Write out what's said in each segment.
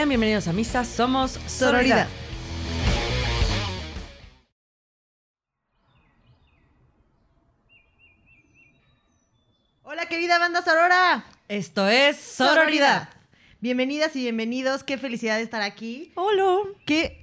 Sean bienvenidos a Misa, somos Sororidad. Sororidad. Hola querida banda Sorora. Esto es Sororidad. Bienvenidas y bienvenidos. Qué felicidad de estar aquí. Hola. Qué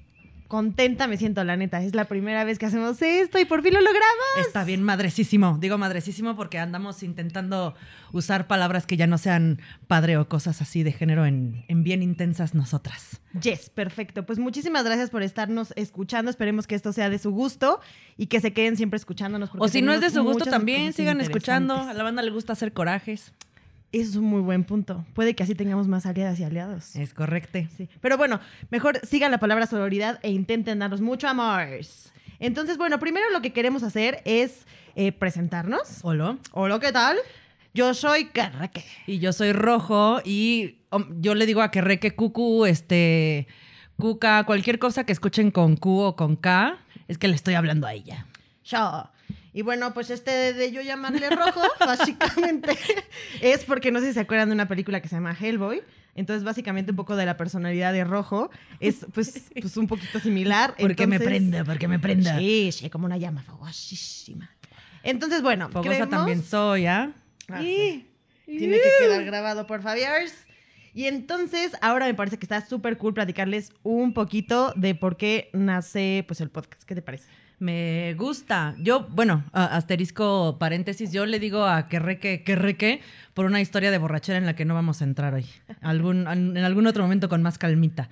contenta me siento, la neta. Es la primera vez que hacemos esto y por fin lo logramos. Está bien madrecísimo. Digo madrecísimo porque andamos intentando usar palabras que ya no sean padre o cosas así de género en, en bien intensas nosotras. Yes, perfecto. Pues muchísimas gracias por estarnos escuchando. Esperemos que esto sea de su gusto y que se queden siempre escuchándonos. O si no es de su gusto también, sigan escuchando. A la banda le gusta hacer corajes. Eso es un muy buen punto. Puede que así tengamos más aliadas y aliados. Es correcto. Sí. Pero bueno, mejor sigan la palabra sororidad e intenten darnos mucho amor. Entonces, bueno, primero lo que queremos hacer es eh, presentarnos. Hola. Hola, ¿qué tal? Yo soy Carraque. Y yo soy rojo y um, yo le digo a que reque cucu, este, cuca, cualquier cosa que escuchen con Q o con K, es que le estoy hablando a ella. Yo. Y bueno, pues este de, yo llamarle rojo, básicamente, es porque no sé si se acuerdan de una película que se llama Hellboy. Entonces, básicamente, un poco de la personalidad de rojo es, pues, pues un poquito similar. Porque me prenda, porque me prenda. Sí, sí, como una llama fogosísima. Entonces, bueno, Fogosa creemos- también soy, ¿ah? Ah, sí. Tiene que quedar grabado por Fabiars. Y entonces, ahora me parece que está súper cool platicarles un poquito de por qué nace pues el podcast. ¿Qué te parece? Me gusta. Yo, bueno, asterisco paréntesis, yo le digo a que reque, que por una historia de borrachera en la que no vamos a entrar hoy. En algún otro momento con más calmita.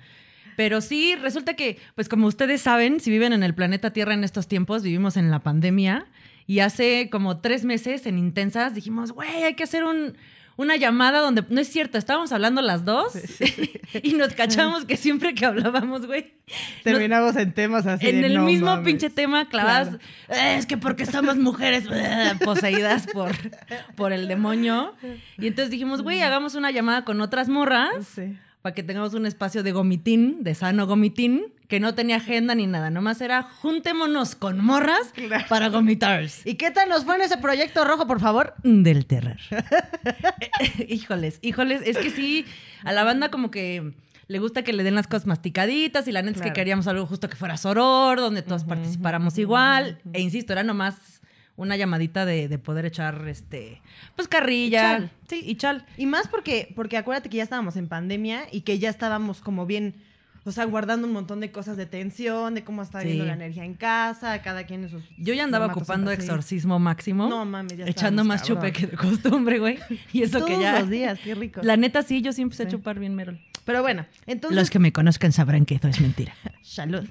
Pero sí, resulta que, pues como ustedes saben, si viven en el planeta Tierra en estos tiempos, vivimos en la pandemia y hace como tres meses en Intensas dijimos, güey, hay que hacer un, una llamada donde, no es cierto, estábamos hablando las dos y nos cachamos que siempre que hablábamos, güey, nos- Terminamos en temas así. en de, el no mismo mames. pinche tema clavadas. "Eh, es que porque somos mujeres poseídas por, por el demonio. Y entonces dijimos, güey, hagamos una llamada con otras morras Sí. Para que tengamos un espacio de gomitín, de sano gomitín, que no tenía agenda ni nada. Nomás era juntémonos con morras Claro. para gomitar. ¿Y qué tal nos fue en ese proyecto rojo, por favor? Del terror. híjoles, híjoles. Es que sí, a la banda como que le gusta que le den las cosas masticaditas y la neta es que queríamos algo justo que fuera soror, donde todos Ujú, participáramos igual. E insisto, era nomás una llamadita de, de poder echar, este, pues carrilla. Y chal. Sí, y chal. Y más porque, porque acuérdate que ya estábamos en pandemia y que ya estábamos como bien, o sea, guardando un montón de cosas de tensión, de cómo estaba Sí. viendo la energía en casa, cada quien en sus. Yo ya andaba ocupando exorcismo máximo. No mames, ya Echando más chupe cabrón. que de costumbre, güey. Y eso Todos que ya. los días, qué rico. La neta sí, yo siempre sé chupar bien merol. Pero bueno, entonces. Los que me conozcan sabrán que eso es mentira. Salud.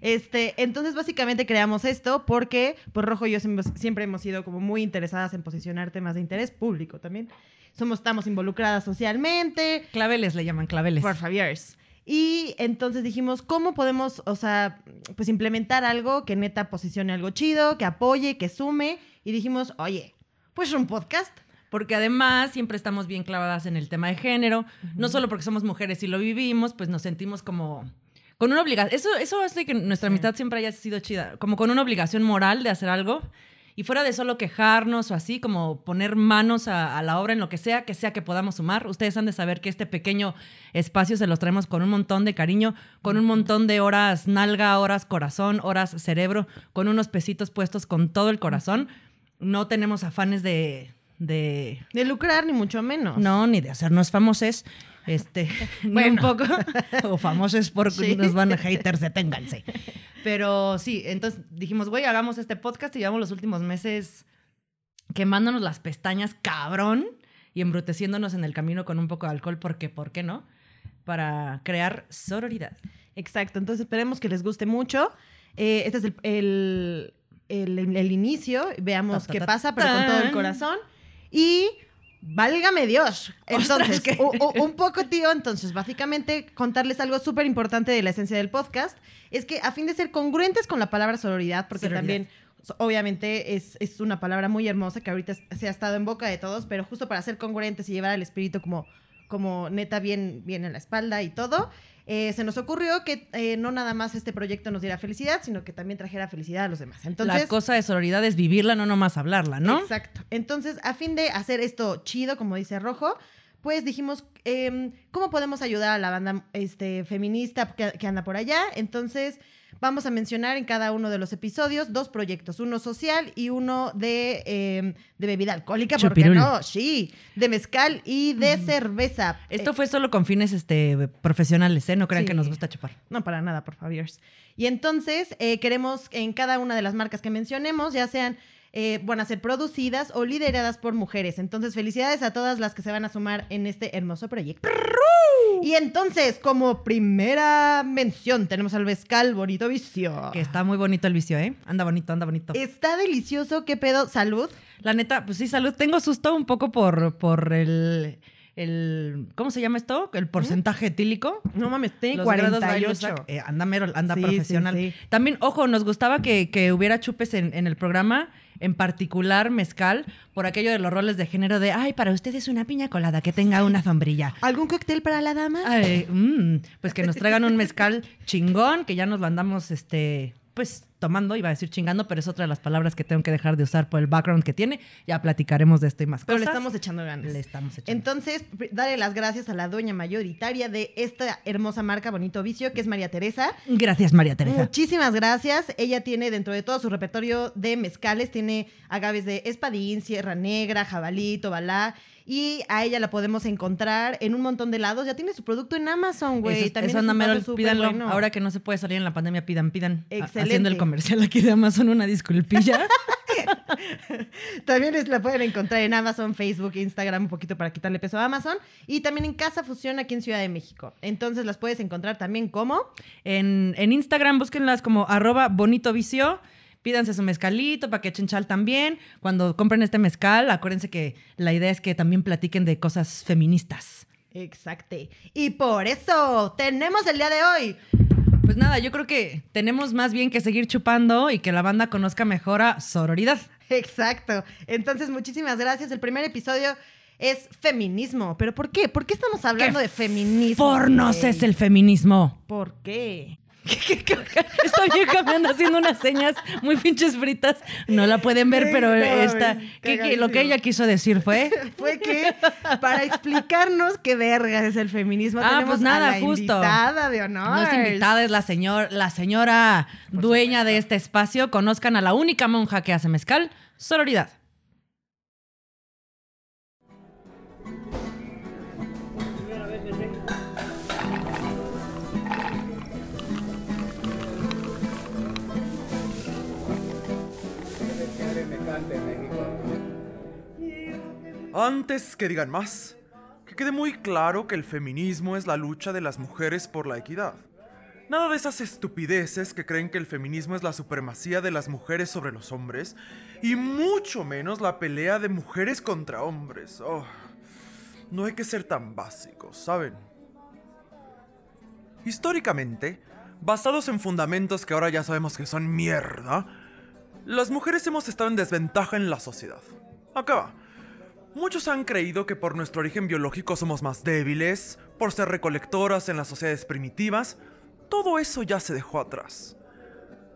Este, entonces básicamente creamos esto porque pues Rojo y yo siempre, hemos sido como muy interesadas en posicionar temas de interés público también. Somos, estamos involucradas socialmente, Claveles le llaman claveles. por Javier's. Y entonces dijimos, ¿cómo podemos, o sea, pues implementar algo que neta posicione algo chido, que apoye, que sume? Y dijimos, oye, pues un podcast. Porque además siempre estamos bien clavadas en el tema de género, no solo porque somos mujeres y lo vivimos, pues nos sentimos como con una obligación. Eso, eso hace que nuestra Sí. amistad siempre haya sido chida, como con una obligación moral de hacer algo. Y fuera de solo quejarnos o así, como poner manos a, a la obra en lo que sea, que sea que podamos sumar. Ustedes han de saber que este pequeño espacio se los traemos con un montón de cariño, con un montón de horas nalga, horas corazón, horas cerebro, con unos pesitos puestos con todo el corazón. No tenemos afanes de, de De lucrar, ni mucho menos. no, ni de hacernos famosos. Este, ni un Bueno. poco. o famosos porque Sí. nos van a haters, deténganse. Pero sí, entonces dijimos, güey, hagamos este podcast y llevamos los últimos meses quemándonos las pestañas, cabrón, y embruteciéndonos en el camino con un poco de alcohol, porque, ¿por qué no? Para crear sororidad. Exacto, entonces esperemos que les guste mucho. Eh, este es el, el, el- el inicio, veamos Ta, ta, qué pasa, pero con todo el corazón. Y válgame Dios. Entonces, un poco, tío, entonces básicamente contarles algo súper importante de la esencia del podcast, es que a fin de ser congruentes con la palabra sororidad, porque Sororidad. también... Obviamente es, es una palabra muy hermosa que ahorita se ha estado en boca de todos, pero justo para ser congruentes y llevar al espíritu como, como neta bien, bien en la espalda y todo, eh, se nos ocurrió que eh, no nada más este proyecto nos diera felicidad, sino que también trajera felicidad a los demás. Entonces, la cosa de sororidad es vivirla, no nomás hablarla, ¿no? Exacto. Entonces, a fin de hacer esto chido, como dice Rojo, pues dijimos, em, ¿cómo podemos ayudar a la banda este, feminista que, que anda por allá? Entonces, vamos a mencionar en cada uno de los episodios dos proyectos, uno social y uno de, em, de bebida alcohólica, porque Chupirul. no, sí, de mezcal y de cerveza. Esto Eh, fue solo con fines este, profesionales, ¿eh? No crean Sí. que nos gusta chupar. No, para nada, por favor. Y entonces eh, queremos en cada una de las marcas que mencionemos, ya sean, eh, van a ser producidas o lideradas por mujeres. Entonces, felicidades a todas las que se van a sumar en este hermoso proyecto. Y entonces, como primera mención, tenemos al mezcal Bonito Vicio. Que está muy bonito el vicio, ¿eh? Anda bonito, anda bonito. Está delicioso, qué pedo, salud. La neta, pues sí, salud. Tengo susto un poco por, por el, el. ¿Cómo se llama esto? El porcentaje etílico. No mames, tiene Los grados 48. Bailuzak. Eh, anda mero, anda Sí, profesional. sí. También, ojo, nos gustaba que, que hubiera chupes en, en el programa, en particular mezcal, por aquello de los roles de género de, ay, para ustedes una piña colada que tenga una sombrilla. ¿Algún cóctel para la dama? Ay, mm, pues que nos traigan un mezcal chingón, que ya nos lo andamos, este, pues tomando, iba a decir chingando, pero es otra de las palabras que tengo que dejar de usar por el background que tiene. Ya platicaremos de esto y más Pero le cosas. estamos echando ganas. Le estamos echando. Entonces, darle las gracias a la dueña mayoritaria de esta hermosa marca Bonito Vicio, que es María Teresa. Gracias, María Teresa. Muchísimas gracias. Ella tiene dentro de todo su repertorio de mezcales, tiene agaves de espadín, sierra negra, jabalí, tobalá. Y a ella la podemos encontrar en un montón de lados. Ya tiene su producto en Amazon, güey. Eso, También eso es un pídanlo. bueno. Ahora que no se puede salir en la pandemia, pidan, pidan. Excelente. Haciendo el comercial aquí de Amazon, una disculpilla. También es- la pueden encontrar en Amazon, Facebook, Instagram, un poquito para quitarle peso a Amazon. Y también en Casa Fusión aquí en Ciudad de México. Entonces las puedes encontrar también como... en, en Instagram, búsquenlas como arroba bonito vicio. Pídanse su mezcalito para que echen chal también. Cuando compren este mezcal, acuérdense que la idea es que también platiquen de cosas feministas. Exacto. Y por eso tenemos el día de hoy Pues nada, yo creo que tenemos más bien que seguir chupando y que la banda conozca mejor a sororidad. Exacto. Entonces, muchísimas gracias. El primer episodio es feminismo. ¿Pero por qué? ¿Por qué estamos hablando ¿Qué de feminismo? Pornos es el feminismo. ¿Por qué? Esta vieja me anda haciendo unas señas muy pinches fritas. No la pueden ver, pero esta, es ¿qué- qué- lo que ella quiso decir fue... Fue que para explicarnos qué vergas es el feminismo Ah, tenemos pues nada, a la justo. invitada de honor. No es invitada, es la, señor, la señora dueña de este espacio. Conozcan a la única monja que hace mezcal, sororidad. Antes que digan más, que quede muy claro que el feminismo es la lucha de las mujeres por la equidad. Nada de esas estupideces que creen que el feminismo es la supremacía de las mujeres sobre los hombres, y mucho menos la pelea de mujeres contra hombres. Oh, no hay que ser tan básicos, ¿saben? Históricamente, basados en fundamentos que ahora ya sabemos que son mierda, las mujeres hemos estado en desventaja en la sociedad. Acá va. Muchos han creído que por nuestro origen biológico somos más débiles, por ser recolectoras en las sociedades primitivas. Todo eso ya se dejó atrás.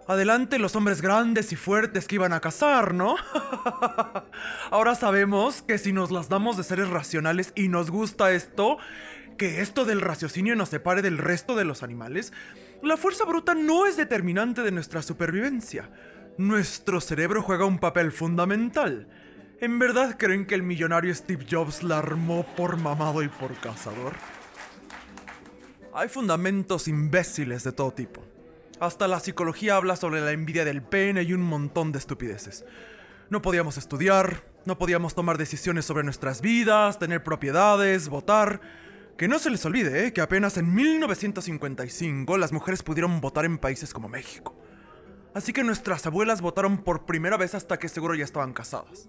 Adelante los hombres grandes y fuertes que iban a cazar, ¿no? Ahora sabemos que si nos las damos de seres racionales y nos gusta esto, que esto del raciocinio nos separe del resto de los animales, la fuerza bruta no es determinante de nuestra supervivencia. Nuestro cerebro juega un papel fundamental. ¿En verdad creen que el millonario Steve Jobs la armó por mamado y por cazador? Hay fundamentos imbéciles de todo tipo. Hasta la psicología habla sobre la envidia del pene y un montón de estupideces. No podíamos estudiar, no podíamos tomar decisiones sobre nuestras vidas, tener propiedades, votar. Que no se les olvide, ¿eh? que apenas en 1955 las mujeres pudieron votar en países como México. Así que nuestras abuelas votaron por primera vez hasta que seguro ya estaban casadas.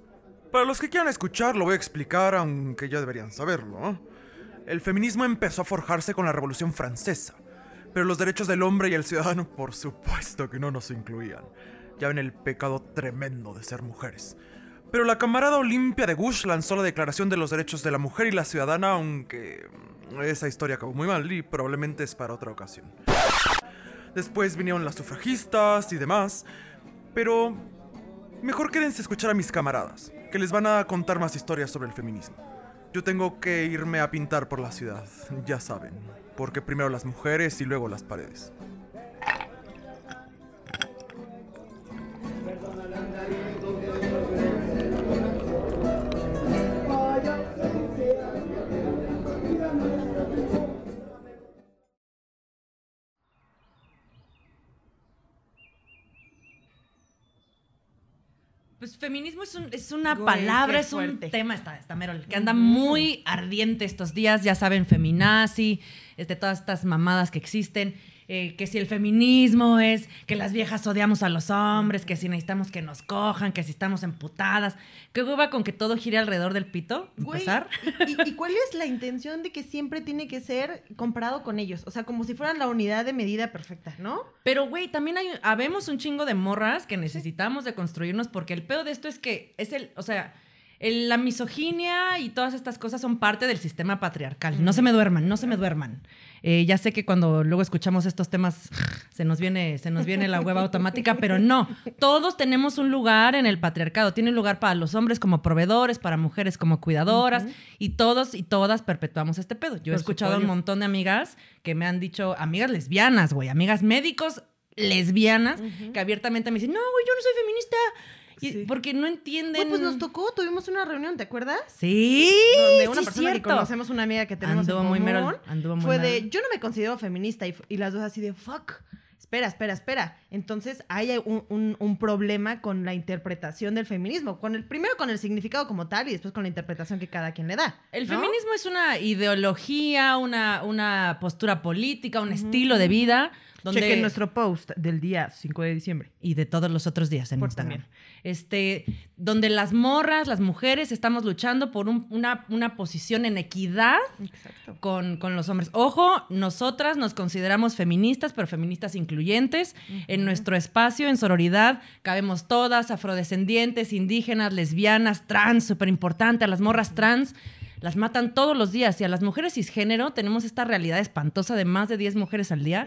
Para los que quieran escuchar, lo voy a explicar, aunque ya deberían saberlo. El feminismo empezó a forjarse con la Revolución Francesa, pero los derechos del hombre y el ciudadano, por supuesto que no nos incluían. Ya ven el pecado tremendo de ser mujeres. Pero la camarada Olimpia de Gush lanzó la Declaración de los Derechos de la Mujer y la Ciudadana, aunque esa historia acabó muy mal y probablemente es para otra ocasión. Después vinieron las sufragistas y demás, pero mejor quédense a escuchar a mis camaradas, que les van a contar más historias sobre el feminismo. Yo tengo que irme a pintar por la ciudad, ya saben. Porque primero las mujeres y luego las paredes. Feminismo es, un- es una Güey, palabra, es un tema, está, está Merol, que anda muy ardiente estos días, ya saben, feminazi, este, todas estas mamadas que existen, eh, que si el feminismo es que las viejas odiamos a los hombres, que si necesitamos que nos cojan, que si estamos emputadas, que hueva con que todo gire alrededor del pito, Güey, empezar. ¿y, y- y cuál es la intención de que siempre tiene que ser comparado con ellos? O sea, como si fueran la unidad de medida perfecta, ¿no? Pero, güey, también hay, habemos un chingo de morras que necesitamos de construirnos porque el pedo de esto es que es el, o sea, el- la misoginia y todas estas cosas son parte del sistema patriarcal. No se me duerman, no se me duerman. Eh, ya sé que cuando luego escuchamos estos temas se nos viene, se nos viene la hueva automática, pero no. Todos tenemos un lugar en el patriarcado. Tiene un lugar para los hombres como proveedores, para mujeres como cuidadoras, y todos y todas perpetuamos este pedo. Yo he escuchado a un supuesto. montón de amigas que me han dicho, amigas lesbianas, güey, amigas médicos lesbianas, que abiertamente me dicen, no, güey, yo no soy feminista. Sí. Porque no entienden. Pues nos tocó, tuvimos una reunión, ¿te acuerdas? Sí. Donde una sí, persona que cierto. conocemos, una amiga que tenemos Anduvo en muy común, Merol, anduvo muy fue de, yo no me considero feminista y, y las dos así de, fuck, espera, espera, espera. Entonces hay un, un- un problema con la interpretación del feminismo, con el primero con el significado como tal y después con la interpretación que cada quien le da. El ¿no? feminismo es una ideología, una, una postura política, un estilo de vida. Donde, Chequen nuestro post del día 5 de diciembre. y de todos los otros días en Por Instagram. también. Este, donde las morras, las mujeres, estamos luchando por un- una, una posición en equidad con, con los hombres. Ojo, nosotras nos consideramos feministas, pero feministas incluyentes. En nuestro espacio, en sororidad, cabemos todas, afrodescendientes, indígenas, lesbianas, trans, súper importante, a las morras trans. Las matan todos los días y a las mujeres cisgénero tenemos esta realidad espantosa de más de 10 mujeres al día.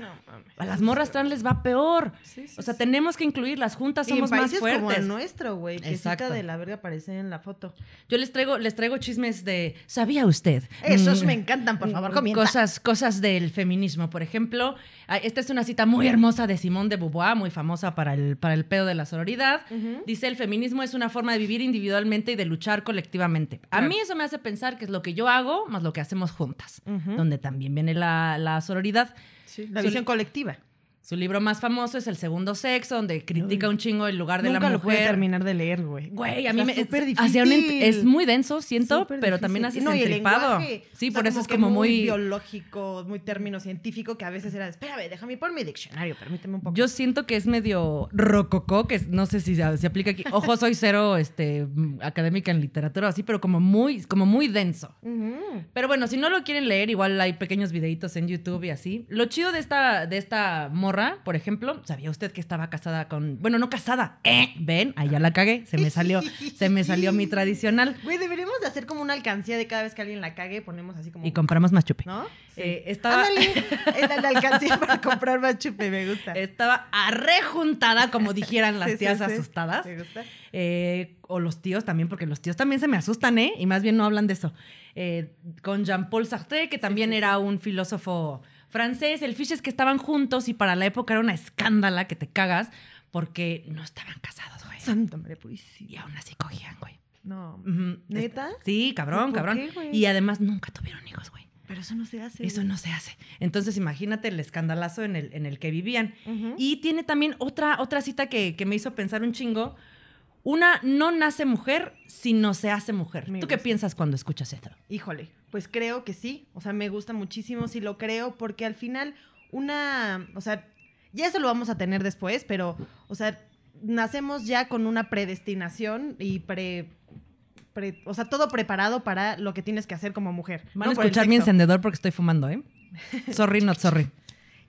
A las morras trans les va peor. Sí, sí, o sea, sí. tenemos que incluirlas juntas, Y en somos más países como fuertes. el nuestro, güey, que cita de la verga aparece en la foto. Yo les traigo, les traigo chismes de. ¿Sabía usted? Esos Mm, me encantan, por favor, comienza. Cosas, cosas del feminismo. Por ejemplo, ah, esta es una cita muy hermosa de Simone de Beauvoir, muy famosa para el, para el pedo de la sororidad. Dice: el feminismo es una forma de vivir individualmente y de luchar colectivamente. A Claro. mí eso me hace pensar que es lo que yo hago más lo que hacemos juntas, donde también viene la, la sororidad. Sí, la visión colectiva. Su libro más famoso es El Segundo Sexo, donde critica un chingo el lugar de Nunca la lo pude mujer. terminar de leer, güey. Güey, a mí me súper un difícil. es muy denso, siento, Súper pero difícil. también hace No, entripado. lenguaje, Sí, o sea, por eso es como muy biológico, muy término científico que a veces era, espérame, déjame por mi diccionario, permíteme un poco. Yo siento que es medio rococó, que es- no sé si se, se aplica aquí. Ojo, soy cero este, académica en literatura o así, pero como muy, como muy denso. Pero bueno, si no lo quieren leer, igual hay pequeños videitos en YouTube y así. Lo chido de esta, de esta morra, por ejemplo, ¿sabía usted que estaba casada con. Bueno, no casada. ¿eh? ¿Ven? Ahí ya la cagué. Se me salió, se me salió mi tradicional. Güey, deberíamos de hacer como una alcancía de cada vez que alguien la cague, ponemos así como... Y compramos más chupe. ¿No? Sí. Eh, estaba, Ándale, la alcancía para comprar más chupe, me gusta. estaba arrejuntada, como dijeran las Sí, tías sí. asustadas. ¿Te gusta? Eh, o los tíos también, porque los tíos también se me asustan, ¿eh? Y más bien no hablan de eso. Eh, con Jean-Paul Sartre, que también era un filósofo francés. El fish es que estaban juntos y para la época era una escándala que te cagas porque no estaban casados, güey. Santa María Purísima. Y aún así cogían, güey. No. ¿Neta? Sí, cabrón, ¿Por cabrón. qué, y además nunca tuvieron hijos, güey. Pero eso no se hace. Eso no se hace. Entonces imagínate el escandalazo en el, en el que vivían. Y tiene también otra, otra cita que, que me hizo pensar un chingo. Una no nace mujer, sino se hace mujer. Me ¿Tú qué piensas cuando escuchas esto? Híjole, pues creo que sí. O sea, me gusta muchísimo si lo creo, porque al final una, o sea, ya eso lo vamos a tener después, pero, o sea, nacemos ya con una predestinación y pre, pre- o sea, todo preparado para lo que tienes que hacer como mujer. Van ¿no? a escuchar mi encendedor porque estoy fumando, ¿eh? Sorry, not sorry.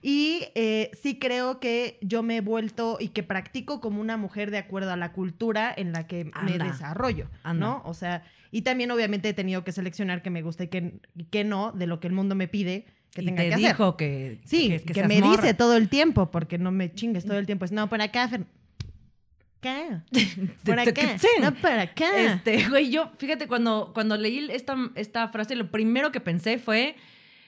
Y eh, sí creo que yo me he vuelto y que practico como una mujer de acuerdo a la cultura en la que me desarrollo, Anda. ¿no? O sea, y también obviamente he tenido que seleccionar que me gusta y que, que no de lo que el mundo me pide que y tenga te que hacer. dijo que, Sí, que, que, me morra. dice todo el tiempo, porque no me chingues todo el tiempo. Es, no, por acá, Fer- acá. Por acá. No, para acá. Este, güey, yo, fíjate, cuando, cuando leí esta, esta frase, lo primero que pensé fue,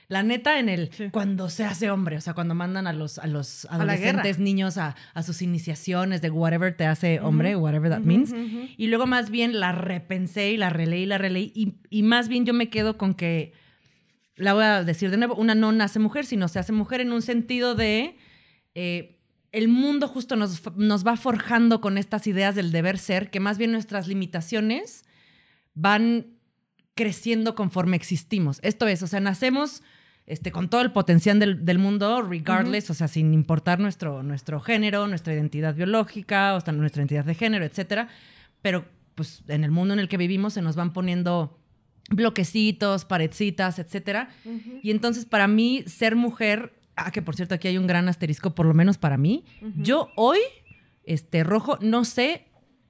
la neta, en el Sí. cuando se hace hombre, o sea, cuando mandan a los, a los A adolescentes, niños a, a sus iniciaciones de whatever te hace hombre, whatever that means. Y luego más bien la repensé y la releí y la releí. Y, y más bien yo me quedo con que, la voy a decir de nuevo, una no nace mujer, sino se hace mujer en un sentido de... eh, el mundo justo nos, nos va forjando con estas ideas del deber ser, que más bien nuestras limitaciones van creciendo conforme existimos. Esto es, o sea, nacemos este, con todo el potencial del, del mundo, regardless, o sea, sin importar nuestro, nuestro género, nuestra identidad biológica, o sea, nuestra identidad de género, etcétera. Pero, pues, en el mundo en el que vivimos se nos van poniendo bloquecitos, paredcitas, etcétera. Y entonces, para mí, ser mujer, ah, que por cierto, aquí hay un gran asterisco, por lo menos para mí, yo hoy, este, rojo, no sé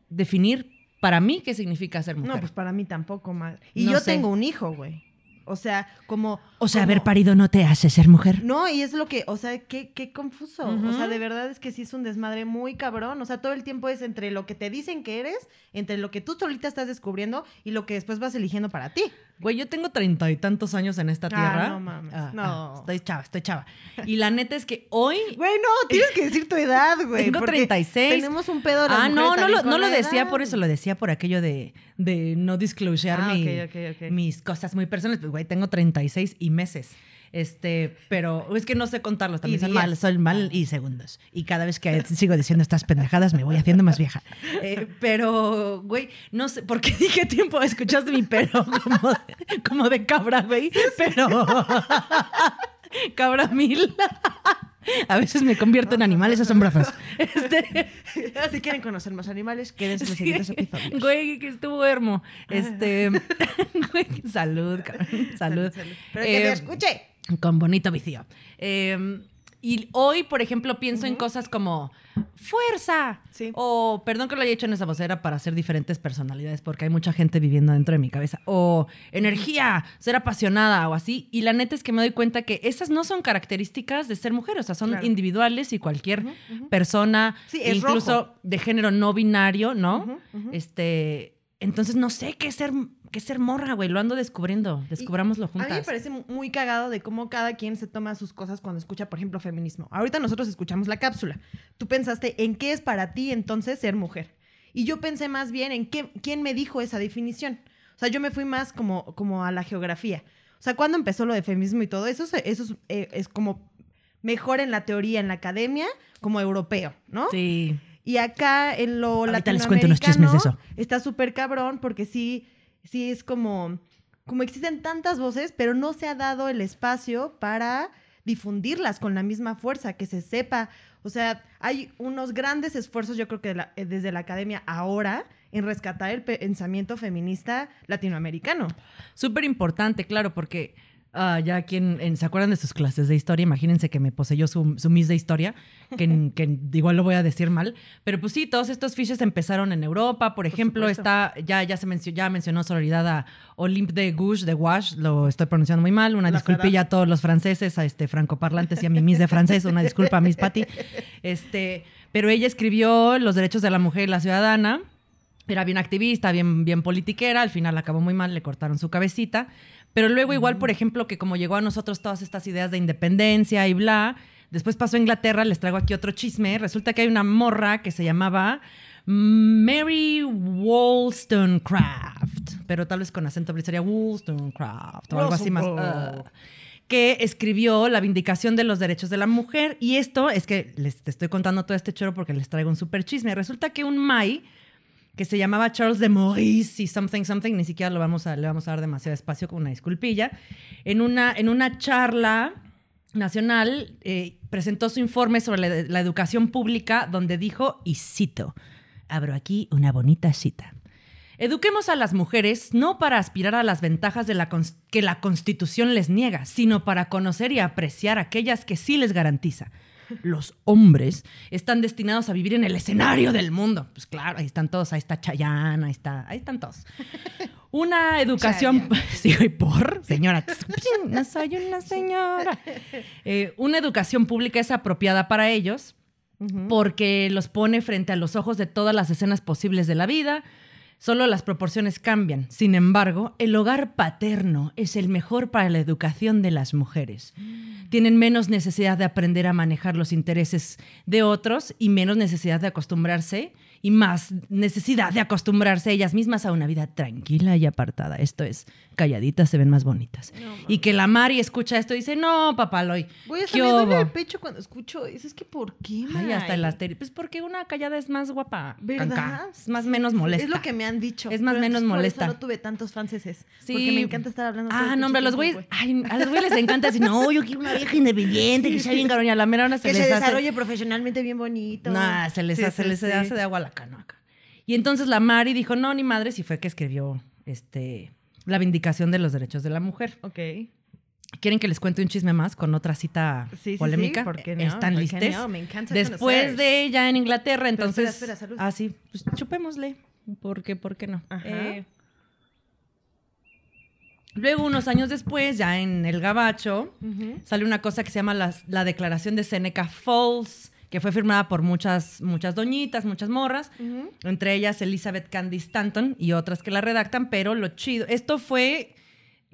definir para mí qué significa ser mujer. No, pues para mí tampoco, madre. Y No yo sé. tengo un hijo, güey. O sea, como. o sea, como- haber parido no te hace ser mujer. No, y es lo que, o sea, qué, qué confuso. O sea, de verdad es que sí es un desmadre muy cabrón. O sea, todo el tiempo es entre lo que te dicen que eres, entre lo que tú solita estás descubriendo y lo que después vas eligiendo para ti. Güey, yo tengo treinta y tantos años en esta Ah, tierra. no mames, no. estoy chava, estoy chava. Y la neta es que hoy Güey, no, tienes que decir tu edad, güey. Tengo porque 36. Tenemos un pedo las Ah, no, no lo, no lo decía edad. por eso, lo decía por aquello de, de no disclosear Ah, mi- ok, ok, ok. mis cosas muy personales. Güey, tengo 36 y meses. Este, pero es que no sé contarlos, también son mal, son mal y segundos. Y cada vez que sigo diciendo estas pendejadas me voy haciendo más vieja. Eh, pero, güey, no sé, ¿por qué dije tiempo? Escuchaste mi pelo como, como de cabra, güey. Pero, cabra mil. A veces me convierto en animales asombrosos. Este, Si quieren conocer más animales, quédense en los Sí. siguientes episodios. Güey, que estuvo hermo. Este. güey, salud, cabrón. Salud. Pero que Eh, me escuche. Con bonito vicio. Eh, y hoy, por ejemplo, pienso en cosas como fuerza. Sí. O, perdón que lo haya hecho en esa vocera para hacer diferentes personalidades, porque hay mucha gente viviendo dentro de mi cabeza. O energía, ser apasionada o así. Y la neta es que me doy cuenta que esas no son características de ser mujer. O sea, son Claro. individuales y cualquier persona, Sí, incluso rojo. de género no binario, ¿no? Este. Entonces no sé qué es ser, qué es ser morra, güey. Lo ando descubriendo. Descubrámoslo A juntas. mí me parece muy cagado de cómo cada quien se toma sus cosas cuando escucha, por ejemplo, feminismo. Ahorita nosotros escuchamos la cápsula. Tú pensaste en qué es para ti entonces ser mujer. Y yo pensé más bien en qué, quién me dijo esa definición. O sea, yo me fui más como, como a la geografía. O sea, cuando empezó lo de feminismo y todo eso, eso es, eh, es como mejor en la teoría, en la academia, como europeo, ¿no? Sí. Y acá en lo Ahorita les cuento unos latinoamericano chismes de eso. está súper cabrón porque sí, sí es como, como existen tantas voces, pero no se ha dado el espacio para difundirlas con la misma fuerza, que se sepa. O sea, hay unos grandes esfuerzos, yo creo que de la- eh, desde la academia ahora, en rescatar el pe- pensamiento feminista latinoamericano. Súper importante, claro, porque ah, ya quien en- se acuerdan de sus clases de historia, imagínense que me poseyó su, su Miss de historia, que, que igual lo voy a decir mal, pero pues sí, todos estos fiches empezaron en Europa, por ejemplo, supuesto. está, ya, ya se mencionó, ya mencionó solidaridad a Olympe de Gouges, de Wash, lo estoy pronunciando muy mal, una La disculpilla a todos los franceses, a este francoparlantes y a mi Miss de francés, una disculpa a Miss Patty, este, pero ella escribió Los derechos de la mujer y la ciudadana, era bien activista, bien, bien politiquera, al final acabó muy mal, le cortaron su cabecita. Pero luego igual, por ejemplo, que como llegó a nosotros todas estas ideas de independencia y bla, después pasó a Inglaterra, les traigo aquí otro chisme, resulta que hay una morra que se llamaba Mary Wollstonecraft, pero tal vez con acento británico sería Wollstonecraft o algo así más... Uh, que escribió La Vindicación de los Derechos de la Mujer. Y esto es que les te estoy contando todo este choro porque les traigo un súper chisme. Resulta que un May que se llamaba Charles de Maurice y something something, ni siquiera lo vamos a, le vamos a dar demasiado espacio con una disculpilla, en una, en una charla nacional eh, presentó su informe sobre la, educación pública donde dijo, y cito, abro aquí una bonita cita. Eduquemos a las mujeres no para aspirar a las ventajas que la Constitución les niega, sino para conocer y apreciar aquellas que sí les garantiza. Los hombres están destinados a vivir en el escenario del mundo. Pues claro, ahí están todos, ahí está Chayanne, ahí está, ahí están todos. Una educación, sí, por señora, no soy una señora. Eh, una educación pública es apropiada para ellos porque los pone frente a los ojos de todas las escenas posibles de la vida. Solo las proporciones cambian. Sin embargo, el hogar paterno es el mejor para la educación de las mujeres. Tienen menos necesidad de aprender a manejar los intereses de otros y menos necesidad de acostumbrarse y más necesidad de acostumbrarse ellas mismas a una vida tranquila y apartada. Esto es, calladitas se ven más bonitas. y que la Mari escucha esto y dice, no, papaloy. Voy a ¿qué me duele hubo?". el pecho cuando escucho eso. Es que, ¿por qué, Ay, hasta el asterisco. Pues porque una callada es más guapa. ¿Verdad? Canca. Es más menos molesta. Es lo que me han dicho. Es más pero menos molesta. No tuve tantos franceses. Sí. Porque me encanta estar hablando. Ah, no, hombre, los güeyes, ay, a los güeyes les encanta decir, no, yo quiero una vieja independiente, que sea bien y a la mera hora se Que les se hace- desarrolle profesionalmente bien bonito. Nah, se les, Sí, hace, sí, les hace de agua la canoa. Y entonces la Mari dijo, no, ni madre, si fue que escribió este, la vindicación de los derechos de la mujer. Ok. ¿Quieren que les cuente un chisme más con otra cita Sí, sí, polémica? sí, ¿por qué no? ¿Están ¿Por qué listes? no? Me encanta Después conocer. de ella en Inglaterra, entonces... espera, espera, salud. Ah, sí, pues chupémosle. ¿Por qué, por qué no? Ajá. Eh, luego, unos años después, ya en el Gabacho, sale una cosa que se llama la Declaración de Seneca Falls, que fue firmada por muchas, muchas doñitas, muchas morras, entre ellas Elizabeth Candy Stanton y otras que la redactan, pero lo chido, esto fue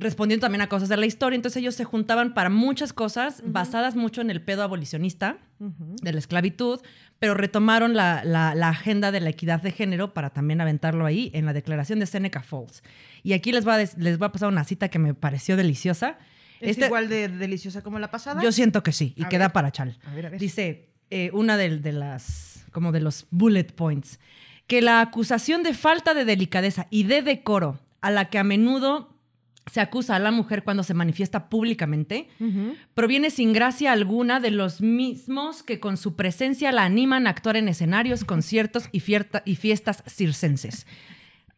respondiendo también a cosas de la historia, entonces ellos se juntaban para muchas cosas basadas mucho en el pedo abolicionista de la esclavitud, pero retomaron la, la- la agenda de la equidad de género para también aventarlo ahí en la declaración de Seneca Falls. Y aquí les va a, les voy a pasar una cita que me pareció deliciosa. ¿Es Este- igual de deliciosa como la pasada? yo siento que sí, y A queda ver. para chal. A ver, a ver. Dice eh, una de, de las, como de los bullet points, que la acusación de falta de delicadeza y de decoro a la que a menudo se acusa a la mujer cuando se manifiesta públicamente, proviene sin gracia alguna de los mismos que con su presencia la animan a actuar en escenarios, conciertos y, y fiestas circenses.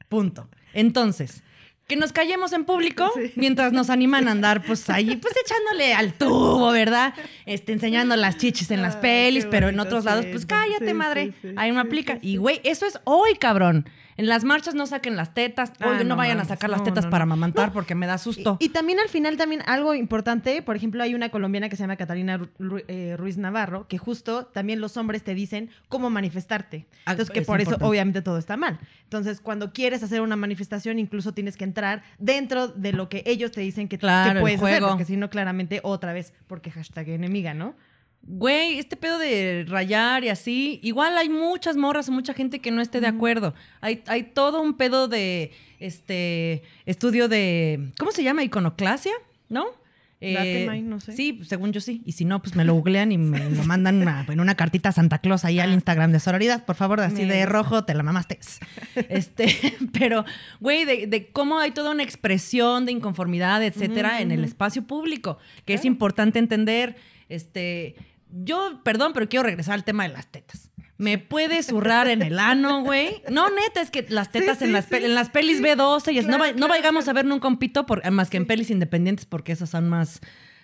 Punto. Entonces, que nos callemos en público Sí. mientras nos animan a andar pues ahí, pues echándole al tubo, ¿verdad? Este, enseñando las chichis en las pelis, pero en otros lados, pues cállate, Sí, madre. sí, ahí sí, aplica. Y güey, eso es hoy, cabrón. En las marchas no saquen las tetas. Ah, Oye, no, no vayan a sacar las tetas no, para amamantar porque me da susto. Y, y también al final, también algo importante, por ejemplo, hay una colombiana que se llama Catalina Ru- eh, Ruiz Navarro, que justo también los hombres te dicen cómo manifestarte. Ah, Entonces, que es por eso obviamente todo está mal. Entonces, cuando quieres hacer una manifestación, incluso tienes que entrar dentro de lo que ellos te dicen que, Claro, que puedes hacer, porque si no, claramente, otra vez, porque hashtag enemiga, ¿no? Güey, este pedo de rayar y así, igual hay muchas morras mucha gente que no esté de acuerdo. Hay, hay todo un pedo de este estudio de. ¿Cómo se llama? Iconoclasia, ¿no? Eh, no sé. Sí, según yo sí. Y si no, pues me lo googlean y me lo mandan una- en una cartita a Santa Claus ahí al Instagram de Sororidad. Por favor, así Ah. De rojo, te la mamaste. Este, pero, güey, de, de cómo hay toda una expresión de inconformidad, etcétera, en el espacio público, que es importante entender. Este, yo, perdón, pero quiero regresar al tema de las tetas. ¿Me puede zurrar en el ano, güey? No, neta, es que las tetas Sí, en, sí, las, sí. en las pelis Sí. B12, y no, Claro, va- no vayamos claro. a ver nunca un pito, por, más que en pelis independientes, porque esas son más,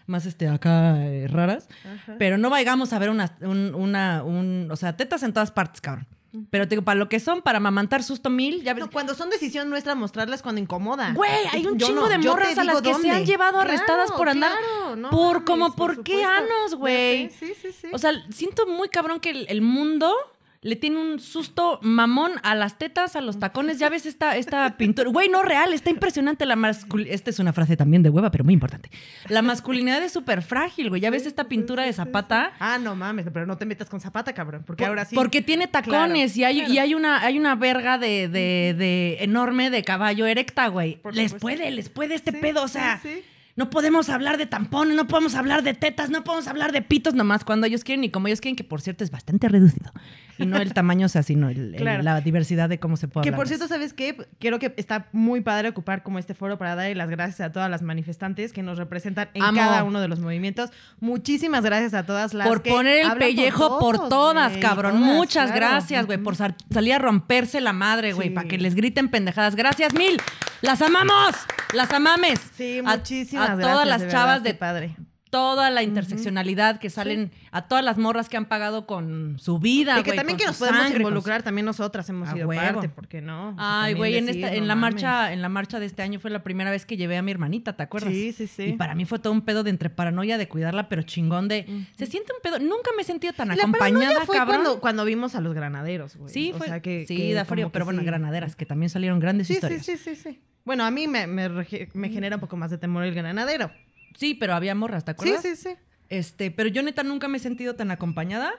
más este, acá eh, raras. Ajá. Pero no vayamos a ver una, un, una, un, o sea, tetas en todas partes, cabrón. Pero te digo, para lo que son, para amamantar susto mil, ya ves. No, cuando son decisión nuestra mostrarlas cuando incomoda. Güey, hay un chingo no, de morras a las que se han llevado arrestadas Claro, por andar. claro, no por mames, como, por ¿por qué anos, güey? Sí, sí, sí. O sea, siento muy cabrón que el, el mundo le tiene un susto mamón a las tetas, a los tacones. Ya ves esta, esta pintura. Güey, no real, está impresionante la masculinidad. Esta es una frase también de hueva, pero muy importante. La masculinidad es súper frágil, güey. Ya ves esta pintura de Zapata. Ah, no mames, pero no te metas con Zapata, cabrón. Porque ahora sí. Porque tiene tacones Claro, y, hay, claro. y hay una hay una verga de, de- de enorme de caballo erecta, güey. Les puede, les puede este Sí, pedo, o sí, sea. sí. No podemos hablar de tampones, no podemos hablar de tetas, no podemos hablar de pitos nomás cuando ellos quieren y como ellos quieren, que por cierto es bastante reducido. Y no el tamaño, o sea, sino el- la diversidad de cómo se puede Que hablar por cierto. ¿sabes qué? Creo que está muy padre ocupar como este foro para darle las gracias a todas las manifestantes que nos representan en Amo. cada uno de los movimientos. Muchísimas gracias a todas las por que poner el pellejo por, todos, todas, cabrón. todas, Muchas claro. gracias, güey, por sal- salir a romperse la madre, güey, Sí. para que les griten pendejadas. Gracias mil. Las amamos, las amames. Sí, A- muchísimas a, gracias. todas las de chavas verdad, de padre. Toda la interseccionalidad que salen a todas las morras que han pagado con su vida. Y que también que nos podemos sangre, involucrar, también nosotras hemos sido huevo. parte, ¿por qué no? O Ay, güey, en, esta, no en la mames. marcha, en la marcha de este año fue la primera vez que llevé a mi hermanita, ¿te acuerdas? Sí, sí, sí. Y para mí fue todo un pedo de entre paranoia de cuidarla, pero chingón de. Se siente un pedo. Nunca me he sentido tan la acompañada, fue cabrón. cuando, cuando vimos a los granaderos, güey. Sí, O fue. sea, que, sí, que da frío, pero bueno, sí. granaderas, que también salieron grandes Sí, sí, historias. sí, sí, sí. Bueno, a mí me, me, rege- me genera un poco más de temor el granadero. Sí, pero había morras, ¿te Sí, acuerdas? sí, sí. Este, pero yo neta nunca me he sentido tan acompañada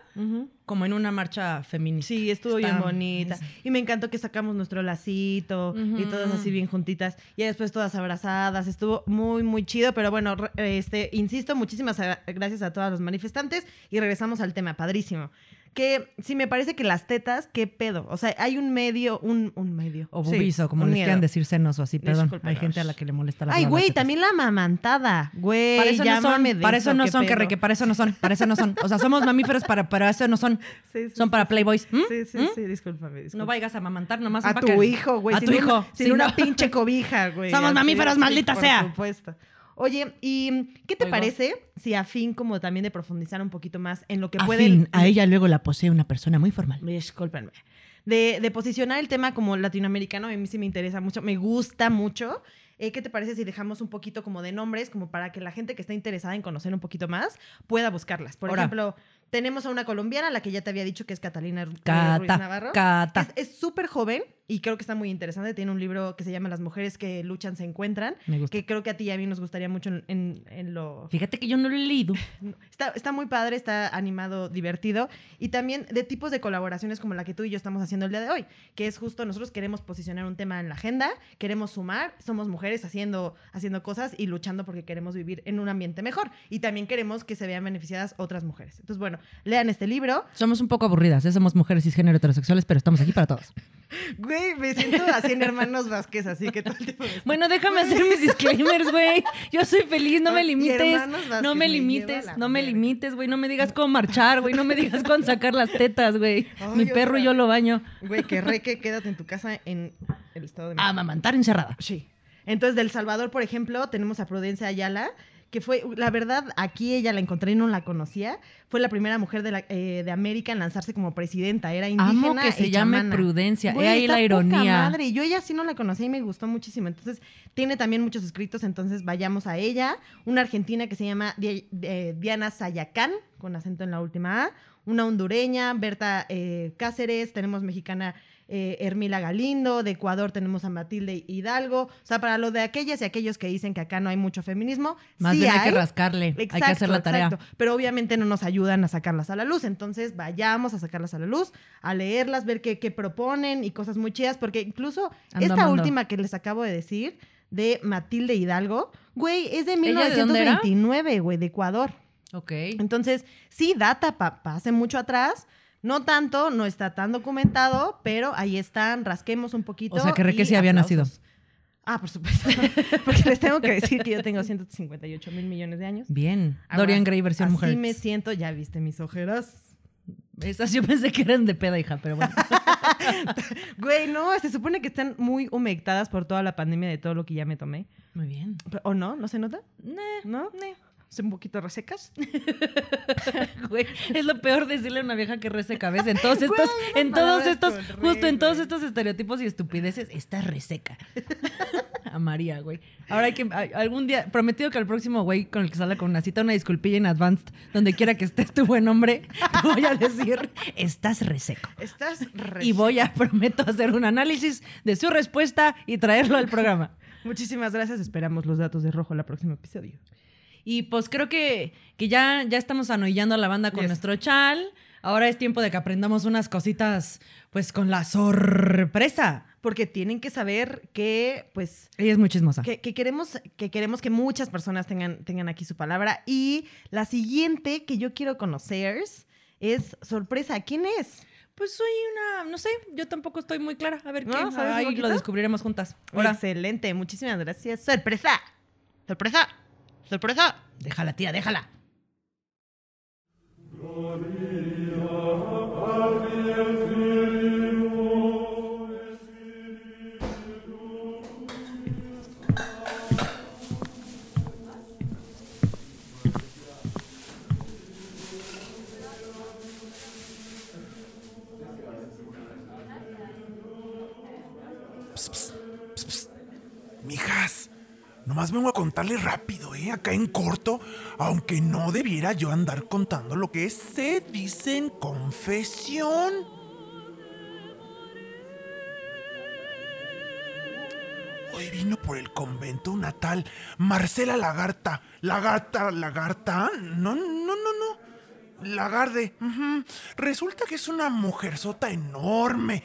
como en una marcha feminista. Sí, estuvo bien bonita. es- Y me encantó que sacamos nuestro lacito y todas así bien juntitas. Y después todas abrazadas. Estuvo muy, muy chido. Pero bueno, este, insisto, muchísimas gra- gracias a todos los manifestantes. Y regresamos al tema, padrísimo. Que sí me parece que las tetas, qué pedo. O sea, hay un medio, un, un medio. O Sí, bubizo, como un les miedo. quieran decir senos o así, perdón. Hay gente a la que le molesta la Ay, güey, también la mamantada. Güey, Para eso no son, para eso eso, no son, que para eso no son, para eso no son. O sea, somos mamíferos, para, para eso no son. Sí, sí, Son sí, para sí. playboys. ¿Mm? Sí, sí, ¿Mm? sí, discúlpame, No vayas a amamantar nomás. A tu que- hijo, güey. A tu hijo. Sin sí, una pinche cobija, güey. Somos mamíferos, sí, maldita por sea. supuesto. Oye, ¿y qué te Oigo. parece si a fin como también de profundizar un poquito más en lo que A pueden... fin, a ella luego la posee una persona muy formal. Discúlpenme. De, de posicionar el tema como latinoamericano, a mí sí me interesa mucho, me gusta mucho. Eh, ¿Qué te parece si dejamos un poquito como de nombres, como para que la gente que está interesada en conocer un poquito más pueda buscarlas? Por Ahora. ejemplo, tenemos a una colombiana, la que ya te había dicho que es Catalina Ru- Ruiz Navarro. cata. Es súper joven y creo que está muy interesante. Tiene un libro que se llama Las mujeres que luchan se encuentran, Me gusta. que creo que a ti y a mí nos gustaría mucho en, en- en lo... Fíjate que yo no lo he leído. Está, está muy padre, está animado, divertido y también de tipos de colaboraciones como la que tú y yo estamos haciendo el día de hoy, que es justo nosotros queremos posicionar un tema en la agenda, queremos sumar, somos mujeres haciendo, haciendo cosas y luchando porque queremos vivir en un ambiente mejor y también queremos que se vean beneficiadas otras mujeres. Entonces, bueno, lean este libro. Somos un poco aburridas, ¿eh? somos mujeres cisgénero heterosexuales, pero estamos aquí para todos. Güey, me siento así en Hermanos Vázquez, así que todo el tiempo... me- Bueno, déjame hacer mis disclaimers, güey. Yo soy feliz, no me limites. Vázquez, No me limites, no me limites, güey. No me digas cómo marchar, güey. No me digas cuándo sacar las tetas, güey. Mi perro y yo lo baño. Güey, que reque, quédate en tu casa en el estado de. A mamantar encerrada. Sí. Entonces, del Salvador, por ejemplo, tenemos a Prudencia Ayala, que fue, la verdad, aquí ella la encontré y no la conocía. Fue la primera mujer de, la- eh, de América en lanzarse como presidenta. Era indígena. Amo que se llame chamana. Prudencia. Güey, He ahí la ironía. madre. Y Yo ella sí no la conocía y me gustó muchísimo. Entonces, tiene también muchos escritos, entonces vayamos a ella. Una argentina que se llama eh, Diana Sayacán, con acento en la última A. Una hondureña, Berta eh, Cáceres. Tenemos mexicana eh, Hermila Galindo. De Ecuador tenemos a Matilde Hidalgo. O sea, para lo de aquellas y aquellos que dicen que acá no hay mucho feminismo, Más sí bien hay que rascarle. hay que hacer la tarea. exacto. Pero obviamente no nos ayudan a sacarlas a la luz. Entonces vayamos a sacarlas a la luz, a leerlas, ver qué, qué proponen y cosas muy chidas. Porque incluso Ando esta última que les acabo de decir, de Matilde Hidalgo, güey, es de ¿Ella de dónde era? 1929, güey, de Ecuador. Ok. Entonces, sí, data pa, pa hace mucho atrás. No tanto, no está tan documentado, pero ahí están, rasquemos un poquito. O sea, que Reque sí había nacido. Ah, por supuesto. Porque les tengo que decir que yo tengo 158 mil millones de años. Bien. Ahora, Dorian Gray versión así mujer. me siento, ya viste mis ojeras. Esas yo pensé que eran de peda, hija, pero bueno. Güey, no, se supone que están muy humectadas por toda la pandemia de todo lo que ya me tomé. Muy bien. ¿O no? ¿No se nota? Nah, ¿No? ¿Son un poquito resecas? Güey, es lo peor decirle a una vieja que rece cabeza. En todos estos, Güey, en todos estos, justo en todos estos estereotipos y estupideces, está reseca. A María, güey. Ahora hay que, algún día, prometido que al próximo güey con el que salga con una cita, una disculpilla en advanced, donde quiera que estés tu buen hombre, te voy a decir, estás reseco. Estás reseca. Y voy a, prometo, hacer un análisis de su respuesta y traerlo al programa. Muchísimas gracias. Esperamos los datos de rojo el próximo episodio. Y pues creo que, que ya, ya estamos anoillando a la banda con Yes. nuestro chal. Ahora es tiempo de que aprendamos unas cositas, pues con la sorpresa. Porque tienen que saber que, pues, Ella es muy chismosa. que, que queremos, que queremos que muchas personas tengan, tengan aquí su palabra. Y la siguiente que yo quiero conocer es sorpresa. ¿Quién es? Pues soy una, no sé, yo tampoco estoy muy clara. A ver ¿No? qué. ¿Sabes un Ahí lo descubriremos juntas. Excelente. Muchísimas gracias. Sorpresa. Sorpresa. Sorpresa. déjala, tía, déjala. Psst, nomás vengo a contarle rápido, ¿eh? Acá en corto, aunque no debiera yo andar contando lo que se dice en confesión. Hoy vino por el convento una tal Marcela Lagarta. Lagarta, Lagarta. No, no, no, no. Lagarde. Resulta que es una mujerzota enorme.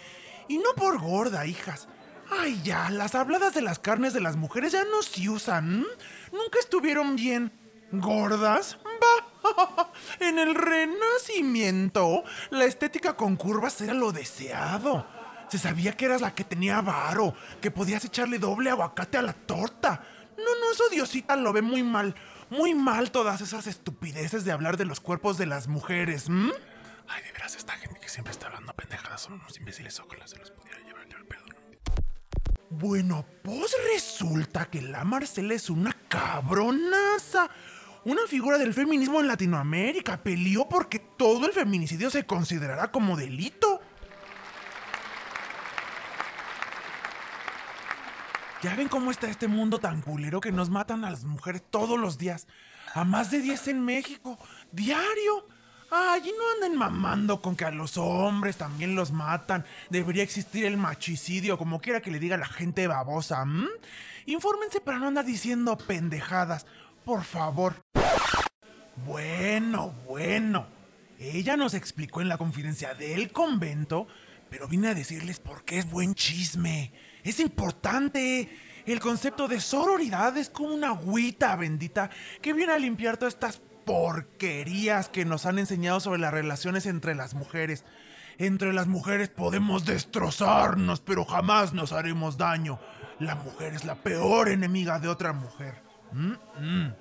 Y no por gorda, hijas. Ay, ya, las habladas de las carnes de las mujeres ya no se usan. Nunca estuvieron bien. ¿Gordas? Va. En el renacimiento, la estética con curvas era lo deseado. Se sabía que eras la que tenía varo, que podías echarle doble aguacate a la torta. No, no, eso Diosita lo ve muy mal. Muy mal todas esas estupideces de hablar de los cuerpos de las mujeres. Ay, de veras, esta gente que siempre está hablando pendejadas son unos imbéciles. Ojalá se los pudiera yo. Bueno, pues resulta que la Marcela es una cabronaza. Una figura del feminismo en Latinoamérica. Peleó porque todo el feminicidio se considerará como delito. Ya ven cómo está este mundo tan culero que nos matan a las mujeres todos los días. A más de 10 en México. Diario. Ay, no anden mamando con que a los hombres también los matan. Debería existir el machicidio, como quiera que le diga la gente babosa. ¿m? Infórmense para no andar diciendo pendejadas. Por favor. Bueno, bueno. Ella nos explicó en la confidencia del convento, pero vine a decirles por qué es buen chisme. Es importante. El concepto de sororidad es como una agüita bendita que viene a limpiar todas estas porquerías que nos han enseñado sobre las relaciones entre las mujeres. Entre las mujeres podemos destrozarnos, pero jamás nos haremos daño. La mujer es la peor enemiga de otra mujer. Mm, mm.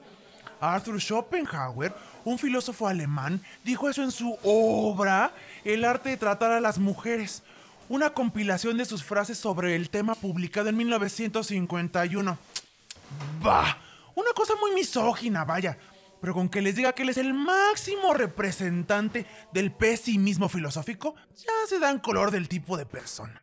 Arthur Schopenhauer, un filósofo alemán, dijo eso en su obra El arte de tratar a las mujeres, una compilación de sus frases sobre el tema publicado en 1951. Bah, una cosa muy misógina, vaya, pero con que les diga que él es el máximo representante del pesimismo filosófico, ya se dan color del tipo de persona.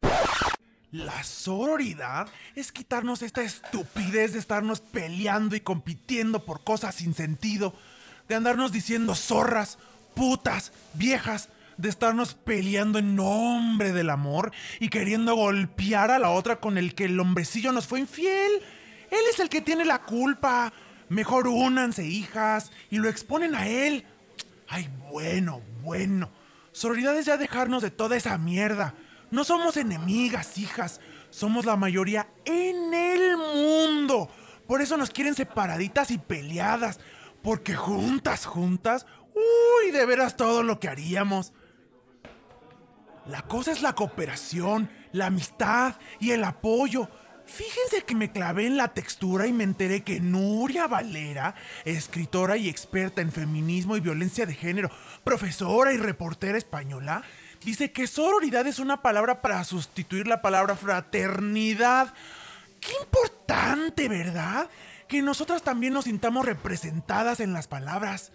La sororidad es quitarnos esta estupidez de estarnos peleando y compitiendo por cosas sin sentido, de andarnos diciendo zorras, putas, viejas, de estarnos peleando en nombre del amor y queriendo golpear a la otra con el que el hombrecillo nos fue infiel. Él es el que tiene la culpa. Mejor únanse, hijas, y lo exponen a él. Ay, bueno, bueno. Sororidad es ya dejarnos de toda esa mierda. No somos enemigas, hijas. Somos la mayoría en el mundo. Por eso nos quieren separaditas y peleadas. Porque juntas, juntas, uy, de veras todo lo que haríamos. La cosa es la cooperación, la amistad y el apoyo. Fíjense que me clavé en la textura y me enteré que Nuria Valera, escritora y experta en feminismo y violencia de género, profesora y reportera española, dice que sororidad es una palabra para sustituir la palabra fraternidad. Qué importante, ¿verdad? Que nosotras también nos sintamos representadas en las palabras.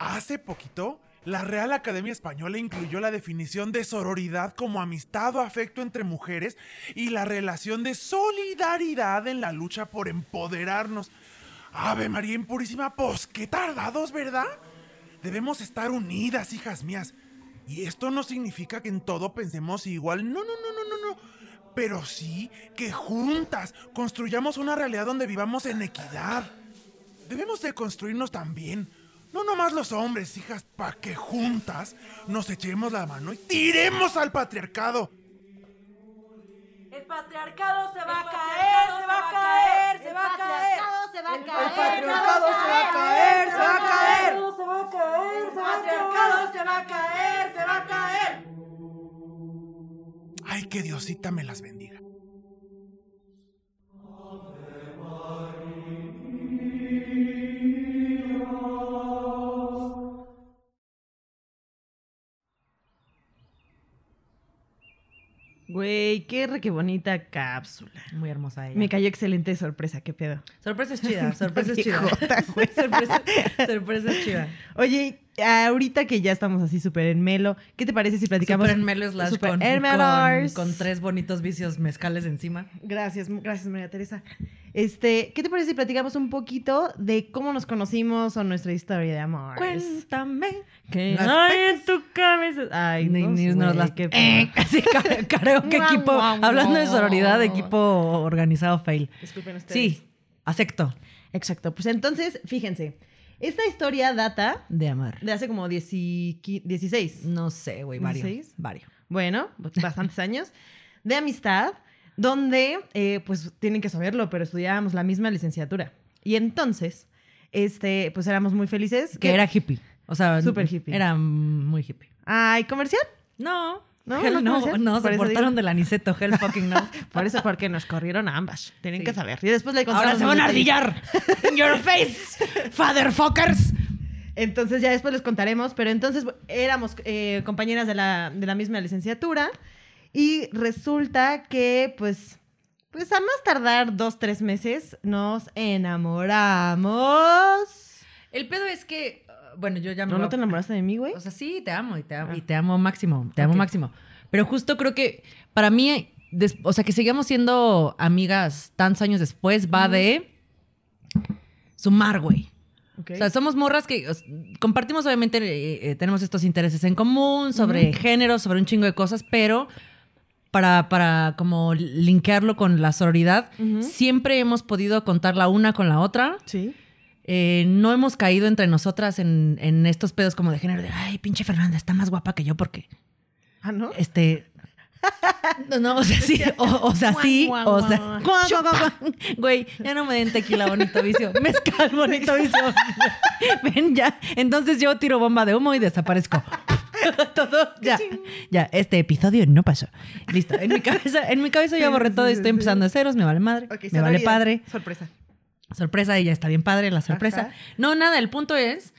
Hace poquito, la Real Academia Española incluyó la definición de sororidad como amistad o afecto entre mujeres y la relación de solidaridad en la lucha por empoderarnos. Ave María Impurísima, pues qué tardados, ¿verdad? Debemos estar unidas, hijas mías. Y esto no significa que en todo pensemos igual. No, no, no, no, no, no. Pero sí que juntas construyamos una realidad donde vivamos en equidad. Debemos de construirnos también. No nomás los hombres, hijas, para que juntas nos echemos la mano y tiremos al patriarcado. El patriarcado se va a caer, se va a caer, se va a caer. se va a El patriarcado se va a caer, se va a caer. Se va a caer, se va a caer. se va a caer, se va a caer. Ay, que Diosita me las bendiga. Güey, qué re que bonita cápsula. Muy hermosa ella. Me cayó excelente sorpresa, qué pedo. Sorpresa es chida, sorpresa es chida. Sorpresa, sorpresa es chida. Oye, ahorita que ya estamos así súper en melo, ¿qué te parece si platicamos? Super en Melo slash Super con, con tres bonitos vicios mezcales encima. Gracias, gracias María Teresa. Este, ¿qué te parece si platicamos un poquito de cómo nos conocimos o nuestra historia de amor? Cuéntame. ¿Qué hay en tu cabeza? Ay, Ni- no, ni nos las- Eh, pedo. así, karaoke Guau, equipo. Hablando de sororidad, equipo organizado fail. Disculpen ustedes. Sí, acepto. Exacto. Pues entonces, fíjense, esta historia data De amor. de hace como 10 y qui- 16. No sé, güey, varios. ¿Dieciséis? Varios. bueno, bastantes años, de amistad, donde, eh, pues tienen que saberlo, pero estudiábamos la misma licenciatura. Y entonces, este, pues éramos muy felices. Que era hippie. O sea, Súper hippie. Era muy hippie. Ay, comercial. No. No, Hell no no, no, se portaron del aniceto, hell fucking no. Por eso, porque nos corrieron a ambas. Tienen Sí. que saber. Y después le Ahora se van a ardillar. In your face, fatherfuckers. Entonces ya después les contaremos, pero entonces éramos eh, compañeras de la, de la misma licenciatura y resulta que pues, pues a más tardar dos, tres meses nos enamoramos. El pedo es que, uh, bueno, yo ya me ¿No, no te enamoraste de mí, güey? O sea, sí, te amo y te amo, Ah. y te amo máximo, te amo máximo. Pero justo creo que para mí, des- o sea, que seguimos siendo amigas tantos años después, va de sumar, güey. O sea, somos morras que os- compartimos, obviamente, eh, eh, tenemos estos intereses en común sobre género, sobre un chingo de cosas, pero para, para como linkearlo con la sororidad, siempre hemos podido contar la una con la otra. Sí. Eh, no hemos caído entre nosotras en, en estos pedos como de género de, ay, pinche Fernanda, está más guapa que yo porque, Ah, ¿no? este... No, no, o sea, sí, o, o sea, sí, Guau, o sea, guau. güey, ya no me den tequila, bonito vicio, mezcal, bonito vicio. Ven, ya, entonces yo tiro bomba de humo y desaparezco. Todo, ya, ya, este episodio no pasó. Listo, en mi cabeza, en mi cabeza ya borré todo y estoy empezando de ceros, me vale madre, me vale padre. Sorpresa. Sorpresa, y ya está bien padre la sorpresa. Ajá. No, nada, el punto es,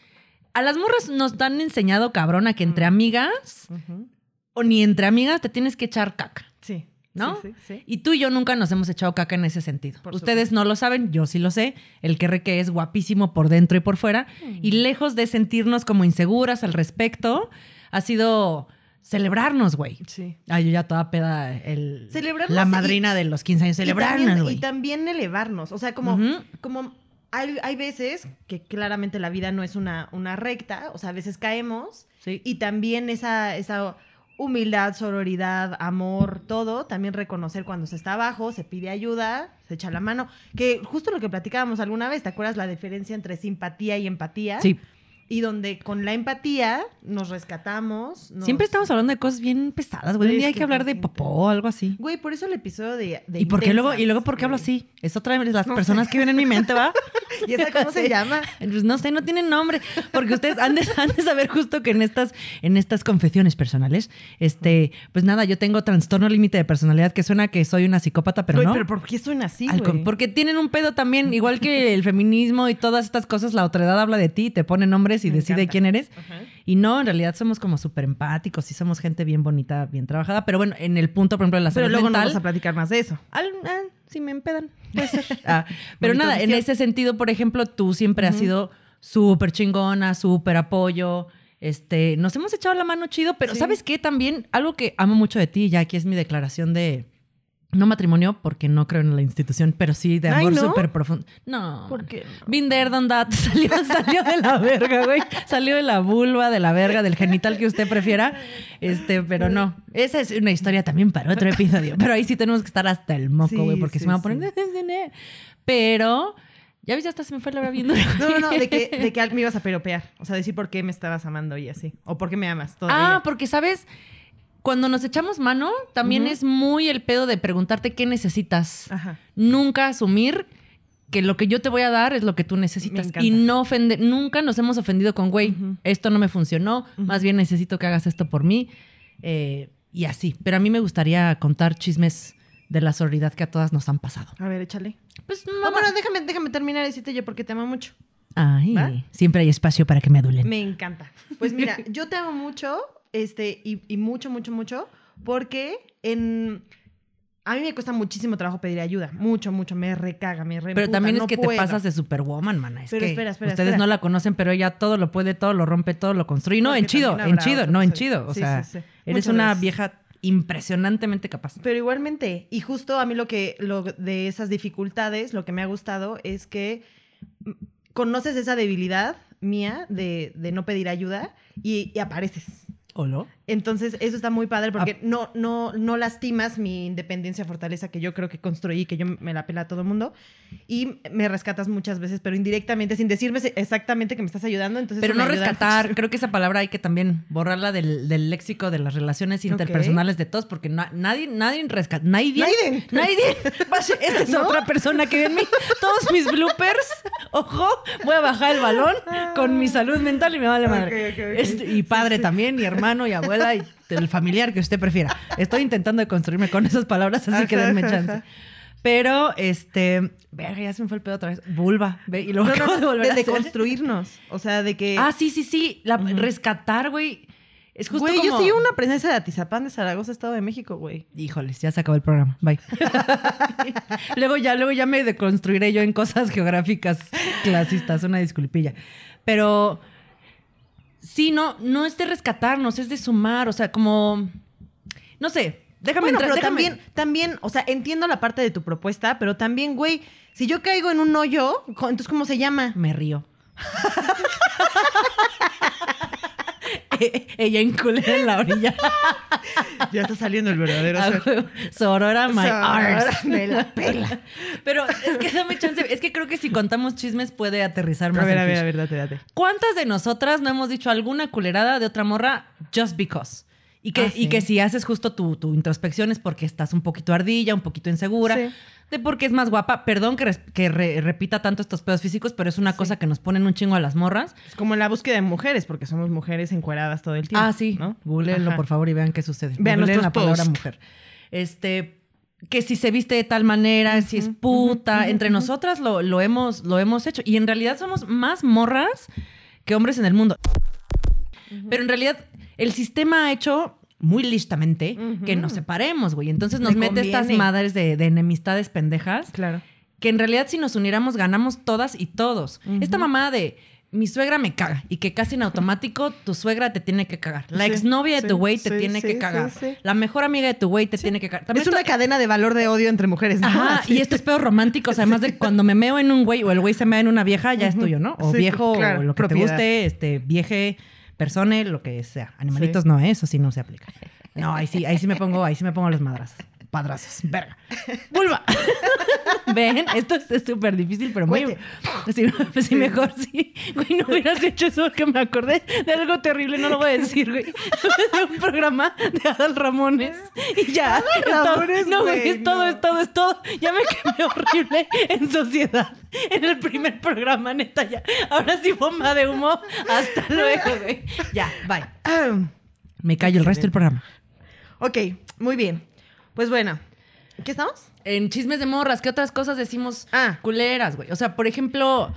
a las morras nos han enseñado, cabrona, que entre amigas, Ujú. o ni entre amigas, te tienes que echar caca. Sí. ¿No? Sí, sí, sí. Y tú y yo nunca nos hemos echado caca en ese sentido. Por Ustedes no lo saben, yo sí lo sé. El que que es guapísimo por dentro y por fuera. Y lejos de sentirnos como inseguras al respecto, ha sido celebrarnos, güey. Sí. Ay, yo ya toda peda, el, Celebrarnos la y- madrina de los 15 años, celebrarnos, güey. Y también elevarnos. O sea, como, como hay, hay veces que claramente la vida no es una, una recta. O sea, a veces caemos. Sí. Y también esa, esa humildad, sororidad, amor, todo. También reconocer cuando se está abajo, se pide ayuda, se echa la mano. Que justo lo que platicábamos alguna vez, ¿te acuerdas la diferencia entre simpatía y empatía? Sí. Y donde con la empatía nos rescatamos. nos- Siempre estamos hablando de cosas bien pesadas, güey. Un día hay que hablar de popó o algo así. Güey, por eso el episodio de. de ¿Y por qué luego, y luego por qué hablo así? Es otra de las No personas sé. que vienen en mi mente, ¿va? ¿Y esa cómo se llama? Pues no sé, no tienen nombre. Porque ustedes han de, han de saber justo que en estas, en estas confesiones personales, este, pues nada, yo tengo trastorno límite de personalidad que suena que soy una psicópata, pero Güey, no. pero ¿por qué suena así, Al güey? porque tienen un pedo también, igual que el feminismo y todas estas cosas, la otredad habla de ti, te pone y Me decide encanta. quién eres. Ajá. Y no, en realidad somos como súper empáticos y somos gente bien bonita, bien trabajada. Pero bueno, en el punto, por ejemplo, de la Pero salud luego no vamos a platicar más de eso. al- ah, si me empedan, puede ser. Ah, pero Bonito nada, en ese sentido, por ejemplo, tú siempre has sido súper chingona, súper apoyo. Este, nos hemos echado la mano chido, pero Sí. ¿sabes qué? También algo que amo mucho de ti, ya aquí es mi declaración de no matrimonio, porque no creo en la institución, pero sí de amor ¿no? súper profundo. No. ¿Por qué? Been there, done that. Salió, salió de la verga, güey. Salió de la vulva, de la verga, del genital que usted prefiera. Este, pero no. Esa es una historia también para otro episodio. Pero ahí sí tenemos que estar hasta el moco, Sí, güey, porque sí, se me va a poner. Pero, ya ves, ya hasta se me fue la hora viendo. No, no, no, de que, de que me ibas a peropear. O sea, decir por qué me estabas amando y así. O por qué me amas todavía. Ah, porque, ¿sabes? Cuando nos echamos mano, también es muy el pedo de preguntarte qué necesitas. Ajá. nunca asumir que lo que yo te voy a dar es lo que tú necesitas. Y no ofender, nunca nos hemos ofendido con, güey, esto no me funcionó, más bien necesito que hagas esto por mí. eh, y así. Pero a mí me gustaría contar chismes de la sororidad que a todas nos han pasado. A ver, échale. Pues, No, mamá. bueno, déjame, déjame terminar de decirte yo porque te amo mucho. Ay, ¿Va? siempre hay espacio para que me adulen. Me encanta. Pues mira, yo te amo mucho, este, y, y mucho, mucho, mucho, porque en... A mí me cuesta muchísimo trabajo pedir ayuda. Mucho, mucho. Me recaga, me re Pero también es no que puedo. te pasas de Superwoman, mana. Es Pero que espera, espera, ustedes espera. no la conocen, pero ella todo lo puede, todo lo rompe, todo lo construye. No, Porque en chido, en chido, no, en chido. O Sí, sea, sí, sí. eres Muchas una veces. vieja impresionantemente capaz. Pero igualmente, y justo a mí lo que lo de esas dificultades, lo que me ha gustado es que conoces esa debilidad mía de, de no pedir ayuda y, y apareces. ¿Olo? Entonces, eso está muy padre porque no, no, no lastimas mi independencia, fortaleza que yo creo que construí, que yo me la pela a todo el mundo. Y me rescatas muchas veces, pero indirectamente, sin decirme exactamente que me estás ayudando. Entonces Pero no rescatar, creo que esa palabra hay que también borrarla del, del léxico de las relaciones interpersonales de todos, porque na- nadie, nadie rescata, nadie, Nadie. nadie, esta es ¿No? otra persona que ve en mí, todos mis bloopers, ojo, voy a bajar el balón con mi salud mental y me vale madre. Este, y padre también, y hermano, y abuela, y el familiar que usted prefiera. Estoy intentando de construirme con esas palabras, así que denme chance. Pero, este, verga, ya se me fue el pedo otra vez. Vulva, ve, y luego No, acabo no, de volver de, a de hacer. construirnos. O sea, de que. Ah, sí, sí, sí. La, Rescatar, güey. Es justo Güey, yo soy una presencia de Atizapán de Zaragoza, Estado de México, güey. Híjoles, ya se acabó el programa. Bye. luego ya, luego ya me deconstruiré yo en cosas geográficas clasistas. Una disculpilla. Pero sí, no, no es de rescatarnos, es de sumar. O sea, como... No sé. Déjame Bueno, entrar. pero déjame- también, también, o sea, entiendo la parte de tu propuesta, pero también, güey, si yo caigo en un hoyo, entonces, ¿cómo se llama? Me río. Ella enculera en la orilla. Ya está saliendo el verdadero A huevo. Sorora my arse. me la pela. Pero es que dame chance. Es que creo que si contamos chismes puede aterrizar más. A ver, a ver, a ver, date, date. ¿Cuántas de nosotras no hemos dicho alguna culerada de otra morra just because? Y que, Ah, y que si haces justo tu, tu introspección es porque estás un poquito ardilla, un poquito insegura, Sí. de porque es más guapa. Perdón que, res- que re- repita tanto estos pedos físicos, pero es una cosa que nos ponen un chingo a las morras. Es como en la búsqueda de mujeres, porque somos mujeres encueradas todo el tiempo. Ah, sí. ¿no? Googleenlo, por favor, y vean qué sucede. Vean Googleen la palabra mujer. Este, que si se viste de tal manera, si es puta. Entre nosotras lo, lo hemos, lo hemos hecho. Y en realidad somos más morras que hombres en el mundo. Pero en realidad, el sistema ha hecho muy listamente que nos separemos, güey. Entonces nos mete estas madres de, de enemistades pendejas Claro. que en realidad si nos uniéramos ganamos todas y todos. Esta mamada de mi suegra me caga y que casi en automático tu suegra te tiene que cagar. La Sí, exnovia de sí, tu güey te sí, tiene que cagar. La mejor amiga de tu güey te tiene que cagar. También es una cadena de valor de odio entre mujeres, ¿no? Ajá, y estos pedos románticos, además de cuando me meo en un güey o el güey se mea en una vieja, ya es tuyo, ¿no? O viejo, claro, o lo que propiedad. te guste, este, vieje, persone, lo que sea. Animalitos no, ¿eh? eso sí no se aplica. No, ahí sí, ahí sí me pongo, ahí sí me pongo los madrazos. Padrazos, verga. ¡Vulva! Ven, esto es súper difícil, pero muy. Sí, pues sí, mejor sí. Güey, no hubieras hecho eso porque me acordé de algo terrible, no lo voy a decir, güey. De un programa de Adal Ramones. Y ya. todo. Ramones, no, güey, es todo, es todo, es todo. Ya me quedé horrible en sociedad. En el primer programa, neta, ya. Ahora sí, bomba de humo. Hasta luego, güey. Ya, bye. Ah, Me callo el resto del programa. ok, muy bien. Pues bueno, ¿qué estamos? En chismes de morras, ¿qué otras cosas decimos Ah. culeras, güey? O sea, por ejemplo,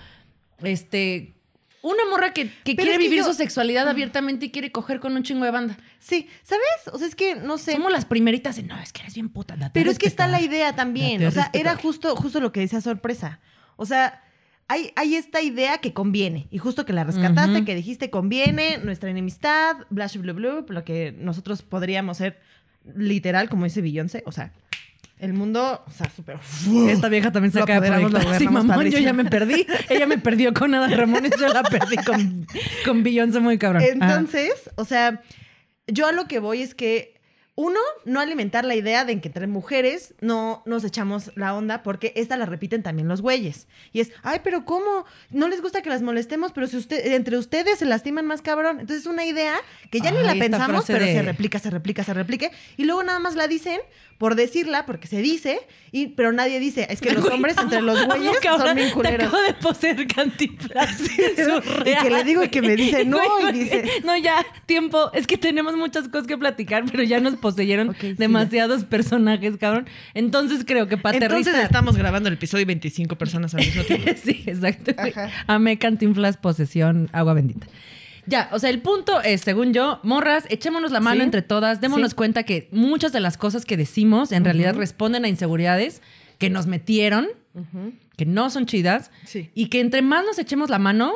este. Una morra que, que quiere es que vivir yo- su sexualidad abiertamente y quiere coger con un chingo de banda. Sí, ¿sabes? O sea, es que no sé. Somos las primeritas de no, es que eres bien puta. date Pero es que está la respetar". idea también. O sea, respetar. era justo, justo lo que decía sorpresa. O sea, hay, hay esta idea que conviene. Y justo que la rescataste, que dijiste conviene, nuestra enemistad, bla, bla, bla, lo que nosotros podríamos ser literal, como dice Beyoncé. O sea, el mundo, o sea, súper. Esta vieja también se acaba de. Sí, mamón, yo ya padrísimo. me perdí. Ella me perdió con Ada Ramones, yo la perdí con, con Beyoncé muy cabrón. Ajá. Entonces, o sea, yo a lo que voy es que, uno, no alimentar la idea de que entre mujeres no nos echamos la onda, porque esta la repiten también los güeyes. Y es, ay, pero ¿cómo? No les gusta que las molestemos, pero si usted, entre ustedes se lastiman más cabrón. Entonces es una idea que ya ni la pensamos, pero de- se replica, se replica, se replique. Y luego nada más la dicen por decirla, porque se dice, y, pero nadie dice, es que los hombres entre los güeyes son bien Te culeros. acabo de poseer Cantinflas. Y que le digo y que me dice, no, y dice- No, ya, tiempo. Es que tenemos muchas cosas que platicar, pero ya nos poseyeron sí, demasiados personajes, cabrón. Entonces creo que para Entonces estamos grabando el episodio y 25 personas al mismo tiempo. sí, exacto. Amé Cantinflas, posesión, agua bendita. Ya, o sea, el punto es, según yo, morras, echémonos la mano Sí. entre todas, démonos Sí. cuenta que muchas de las cosas que decimos en realidad responden a inseguridades que nos metieron, que no son chidas, Sí. y que entre más nos echemos la mano,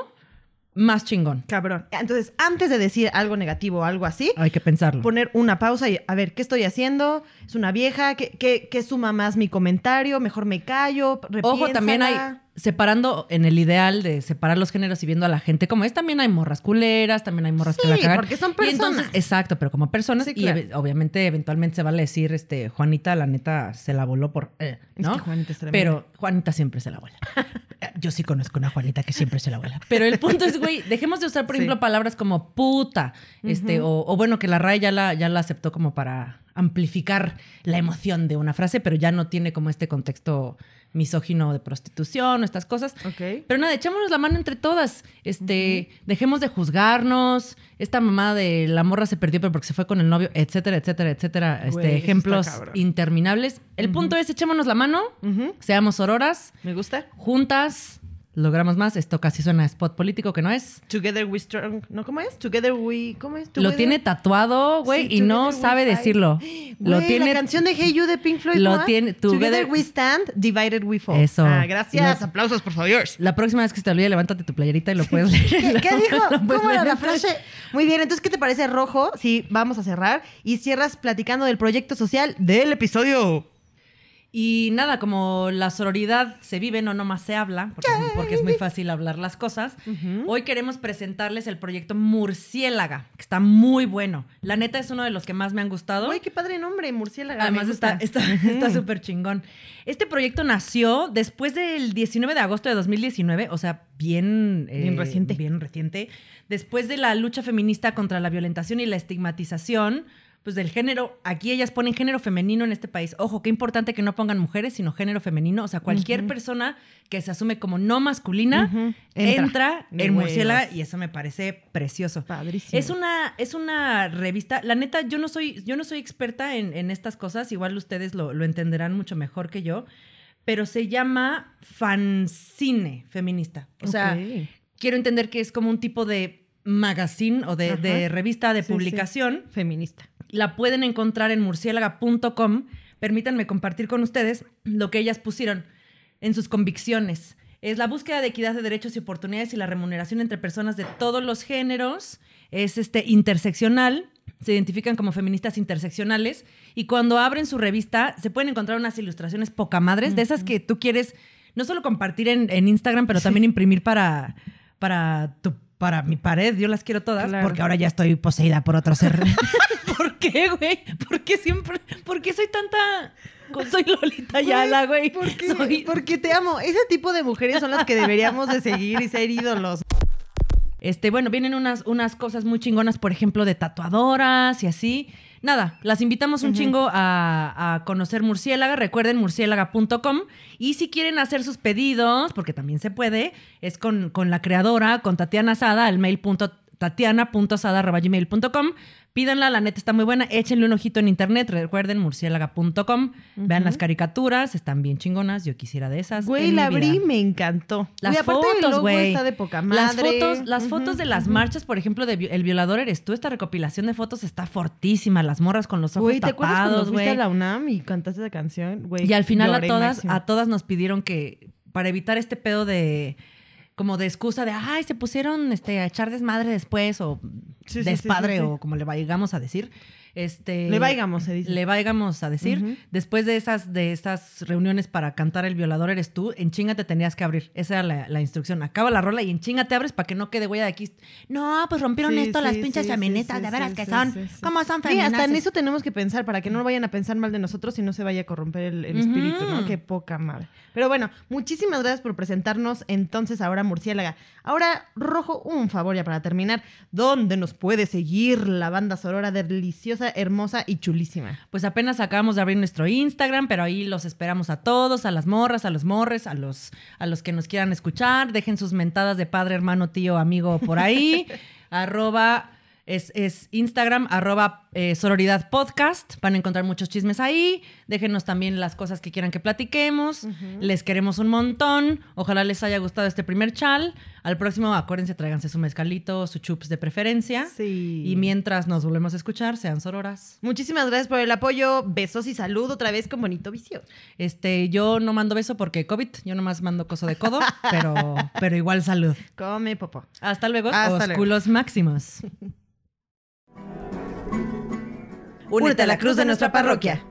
más chingón. Cabrón. Entonces, antes de decir algo negativo o algo así, Hay que pensarlo. poner una pausa y a ver, ¿qué estoy haciendo? ¿Es una vieja? ¿Qué, qué, qué suma más mi comentario? ¿Mejor me callo? Ojo, también hay, Repiénsala. Separando en el ideal de separar los géneros y viendo a la gente como es, también hay morras culeras, también hay morras que la Sí, cagan. porque son entonces- personas. exacto, pero como personas, Sí, y obviamente, eventualmente se vale decir, este, Juanita, la neta, se la voló por, eh, Es ¿no? que Juanita es pero Juanita siempre se la vuela. Yo sí conozco una Juanita que siempre se la vuela. Pero el punto es, güey, dejemos de usar, por Sí. ejemplo, palabras como puta, este, o, o bueno, que la RAE ya la, ya la aceptó como para amplificar la emoción de una frase, pero ya no tiene como este contexto misógino de prostitución o estas cosas. Ok. Pero nada, echémonos la mano entre todas. Este, dejemos de juzgarnos. Esta mamá de la morra se perdió, pero porque se fue con el novio, etcétera, etcétera, etcétera. Güey, este, ejemplos interminables. El punto es echémonos la mano, seamos auroras, ¿Me gusta? juntas, logramos más. Esto casi suena a spot político que no es. Together we strong. ¿No? ¿Cómo es? Together we. ¿Cómo es? Lo tiene tatuado, güey, Sí, y no sabe decirlo. lo tiene la canción de Hey You de Pink Floyd. lo tiene- Together, Together- we stand, divided we fall. Eso. Ah, gracias. Lo- Aplausos, por favor. La próxima vez que se te olvide, levántate tu playerita y lo puedes leer. ¿Qué, qué dijo? Lo ¿Cómo era la frase? Muy bien, entonces, ¿qué te parece rojo? Sí, vamos a cerrar y cierras platicando del proyecto social del episodio. Y nada, como la sororidad se vive, no nomás se habla, porque, es, porque es muy fácil hablar las cosas. Hoy queremos presentarles el proyecto Murciélaga, que está muy bueno. La neta es uno de los que más me han gustado. Uy, qué padre nombre, murciélaga. Además está gusta. está está súper chingón. Este proyecto nació después del 19 de agosto de 2019, o sea, bien, eh, Bien reciente. Bien reciente. Después de la lucha feminista contra la violentación y la estigmatización, pues del género, aquí ellas ponen género femenino en este país. Ojo, qué importante que no pongan mujeres, sino género femenino. O sea, cualquier persona que se asume como no masculina entra, Entra. en. Murciélaga y eso me parece precioso. Padrísimo. Es una, es una revista. La neta, yo no soy, yo no soy experta en, en estas cosas. Igual ustedes lo, lo entenderán mucho mejor que yo. Pero se llama fanzine feminista. O sea, quiero entender que es como un tipo de magazine o de, revista de Sí, sí. publicación. Feminista. La pueden encontrar en murciélaga.com. Permítanme compartir con ustedes lo que ellas pusieron en sus convicciones. Es la búsqueda de equidad de derechos y oportunidades y la remuneración entre personas de todos los géneros. Es este interseccional. Se identifican como feministas interseccionales. Y cuando abren su revista, se pueden encontrar unas ilustraciones poca madres, de esas que tú quieres no solo compartir en, en Instagram, pero también imprimir para, para tu para mi pared, yo las quiero todas, Claro. porque ahora ya estoy poseída por otro ser. ¿Por qué, güey? ¿Por qué siempre? ¿Por qué soy tanta? Soy Lolita Yala, güey. ¿Por qué? Soy- Porque te amo. Ese tipo de mujeres son las que deberíamos de seguir y ser ídolos. Este, bueno, vienen unas, unas cosas muy chingonas, por ejemplo, de tatuadoras y así. Nada, las invitamos un chingo a, a conocer Murciélaga. Recuerden murciélaga.com. Y si quieren hacer sus pedidos, porque también se puede, es con, con la creadora, con Tatiana Sada, al mail punto- tatiana.sada.gmail.com. Pídanla, la neta está muy buena. Échenle un ojito en internet. Recuerden murciélaga.com. Vean las caricaturas, están bien chingonas. Yo quisiera de esas. Güey, la abrí, me encantó. Las el fotos, güey. está de poca Las madre. fotos, las fotos de las marchas, por ejemplo, de El Violador Eres Tú, esta recopilación de fotos está fortísima. Las morras con los ojos Güey, ¿te acuerdas cuando fuiste a la UNAM y cantaste esa canción? Güey, Y al final a todas, máximo. a todas nos pidieron que, para evitar este pedo de como de excusa de ay, se pusieron este, a echar desmadre después, o Sí, sí, sí, despadre, sí, sí. o como le vayamos a decir. Este, Le se dice. Le vaigamos a decir. Después de esas, de esas reuniones para cantar El Violador Eres Tú, en chinga te tenías que abrir. Esa era la, la instrucción. Acaba la rola y en chinga te abres para que no quede huella de aquí. No, pues rompieron Sí, esto las sí, pinches sí, feministas, sí, de sí, veras sí, que sí, son. sí, sí. ¿Cómo son Sí, feministas? hasta en eso tenemos que pensar para que no vayan a pensar mal de nosotros y no se vaya a corromper el, espíritu, ¿no? Qué poca madre. Pero bueno, muchísimas gracias por presentarnos entonces ahora Murciélaga. Ahora, Rojo, un favor ya para terminar. ¿Dónde nos puede seguir la banda sonora deliciosa, hermosa y chulísima? Pues apenas acabamos de abrir nuestro Instagram, pero ahí los esperamos a todos, a las morras, a los morres, a los, a los que nos quieran escuchar. Dejen sus mentadas de padre, hermano, tío, amigo por ahí. arroba Es, es Instagram, arroba eh, sororidad podcast. Van a encontrar muchos chismes ahí. Déjenos también las cosas que quieran que platiquemos. Les queremos un montón. Ojalá les haya gustado este primer chal. Al próximo, acuérdense, tráiganse su mezcalito, su chups de preferencia. Sí. Y mientras nos volvemos a escuchar, sean sororas. Muchísimas gracias por el apoyo. Besos y salud otra vez con Bonito Vicio. Este, yo no mando beso porque COVID, yo nomás mando coso de codo, pero, pero igual salud. Come, popo. Hasta luego, Hasta luego. osculos máximos. Únete a la cruz de nuestra parroquia.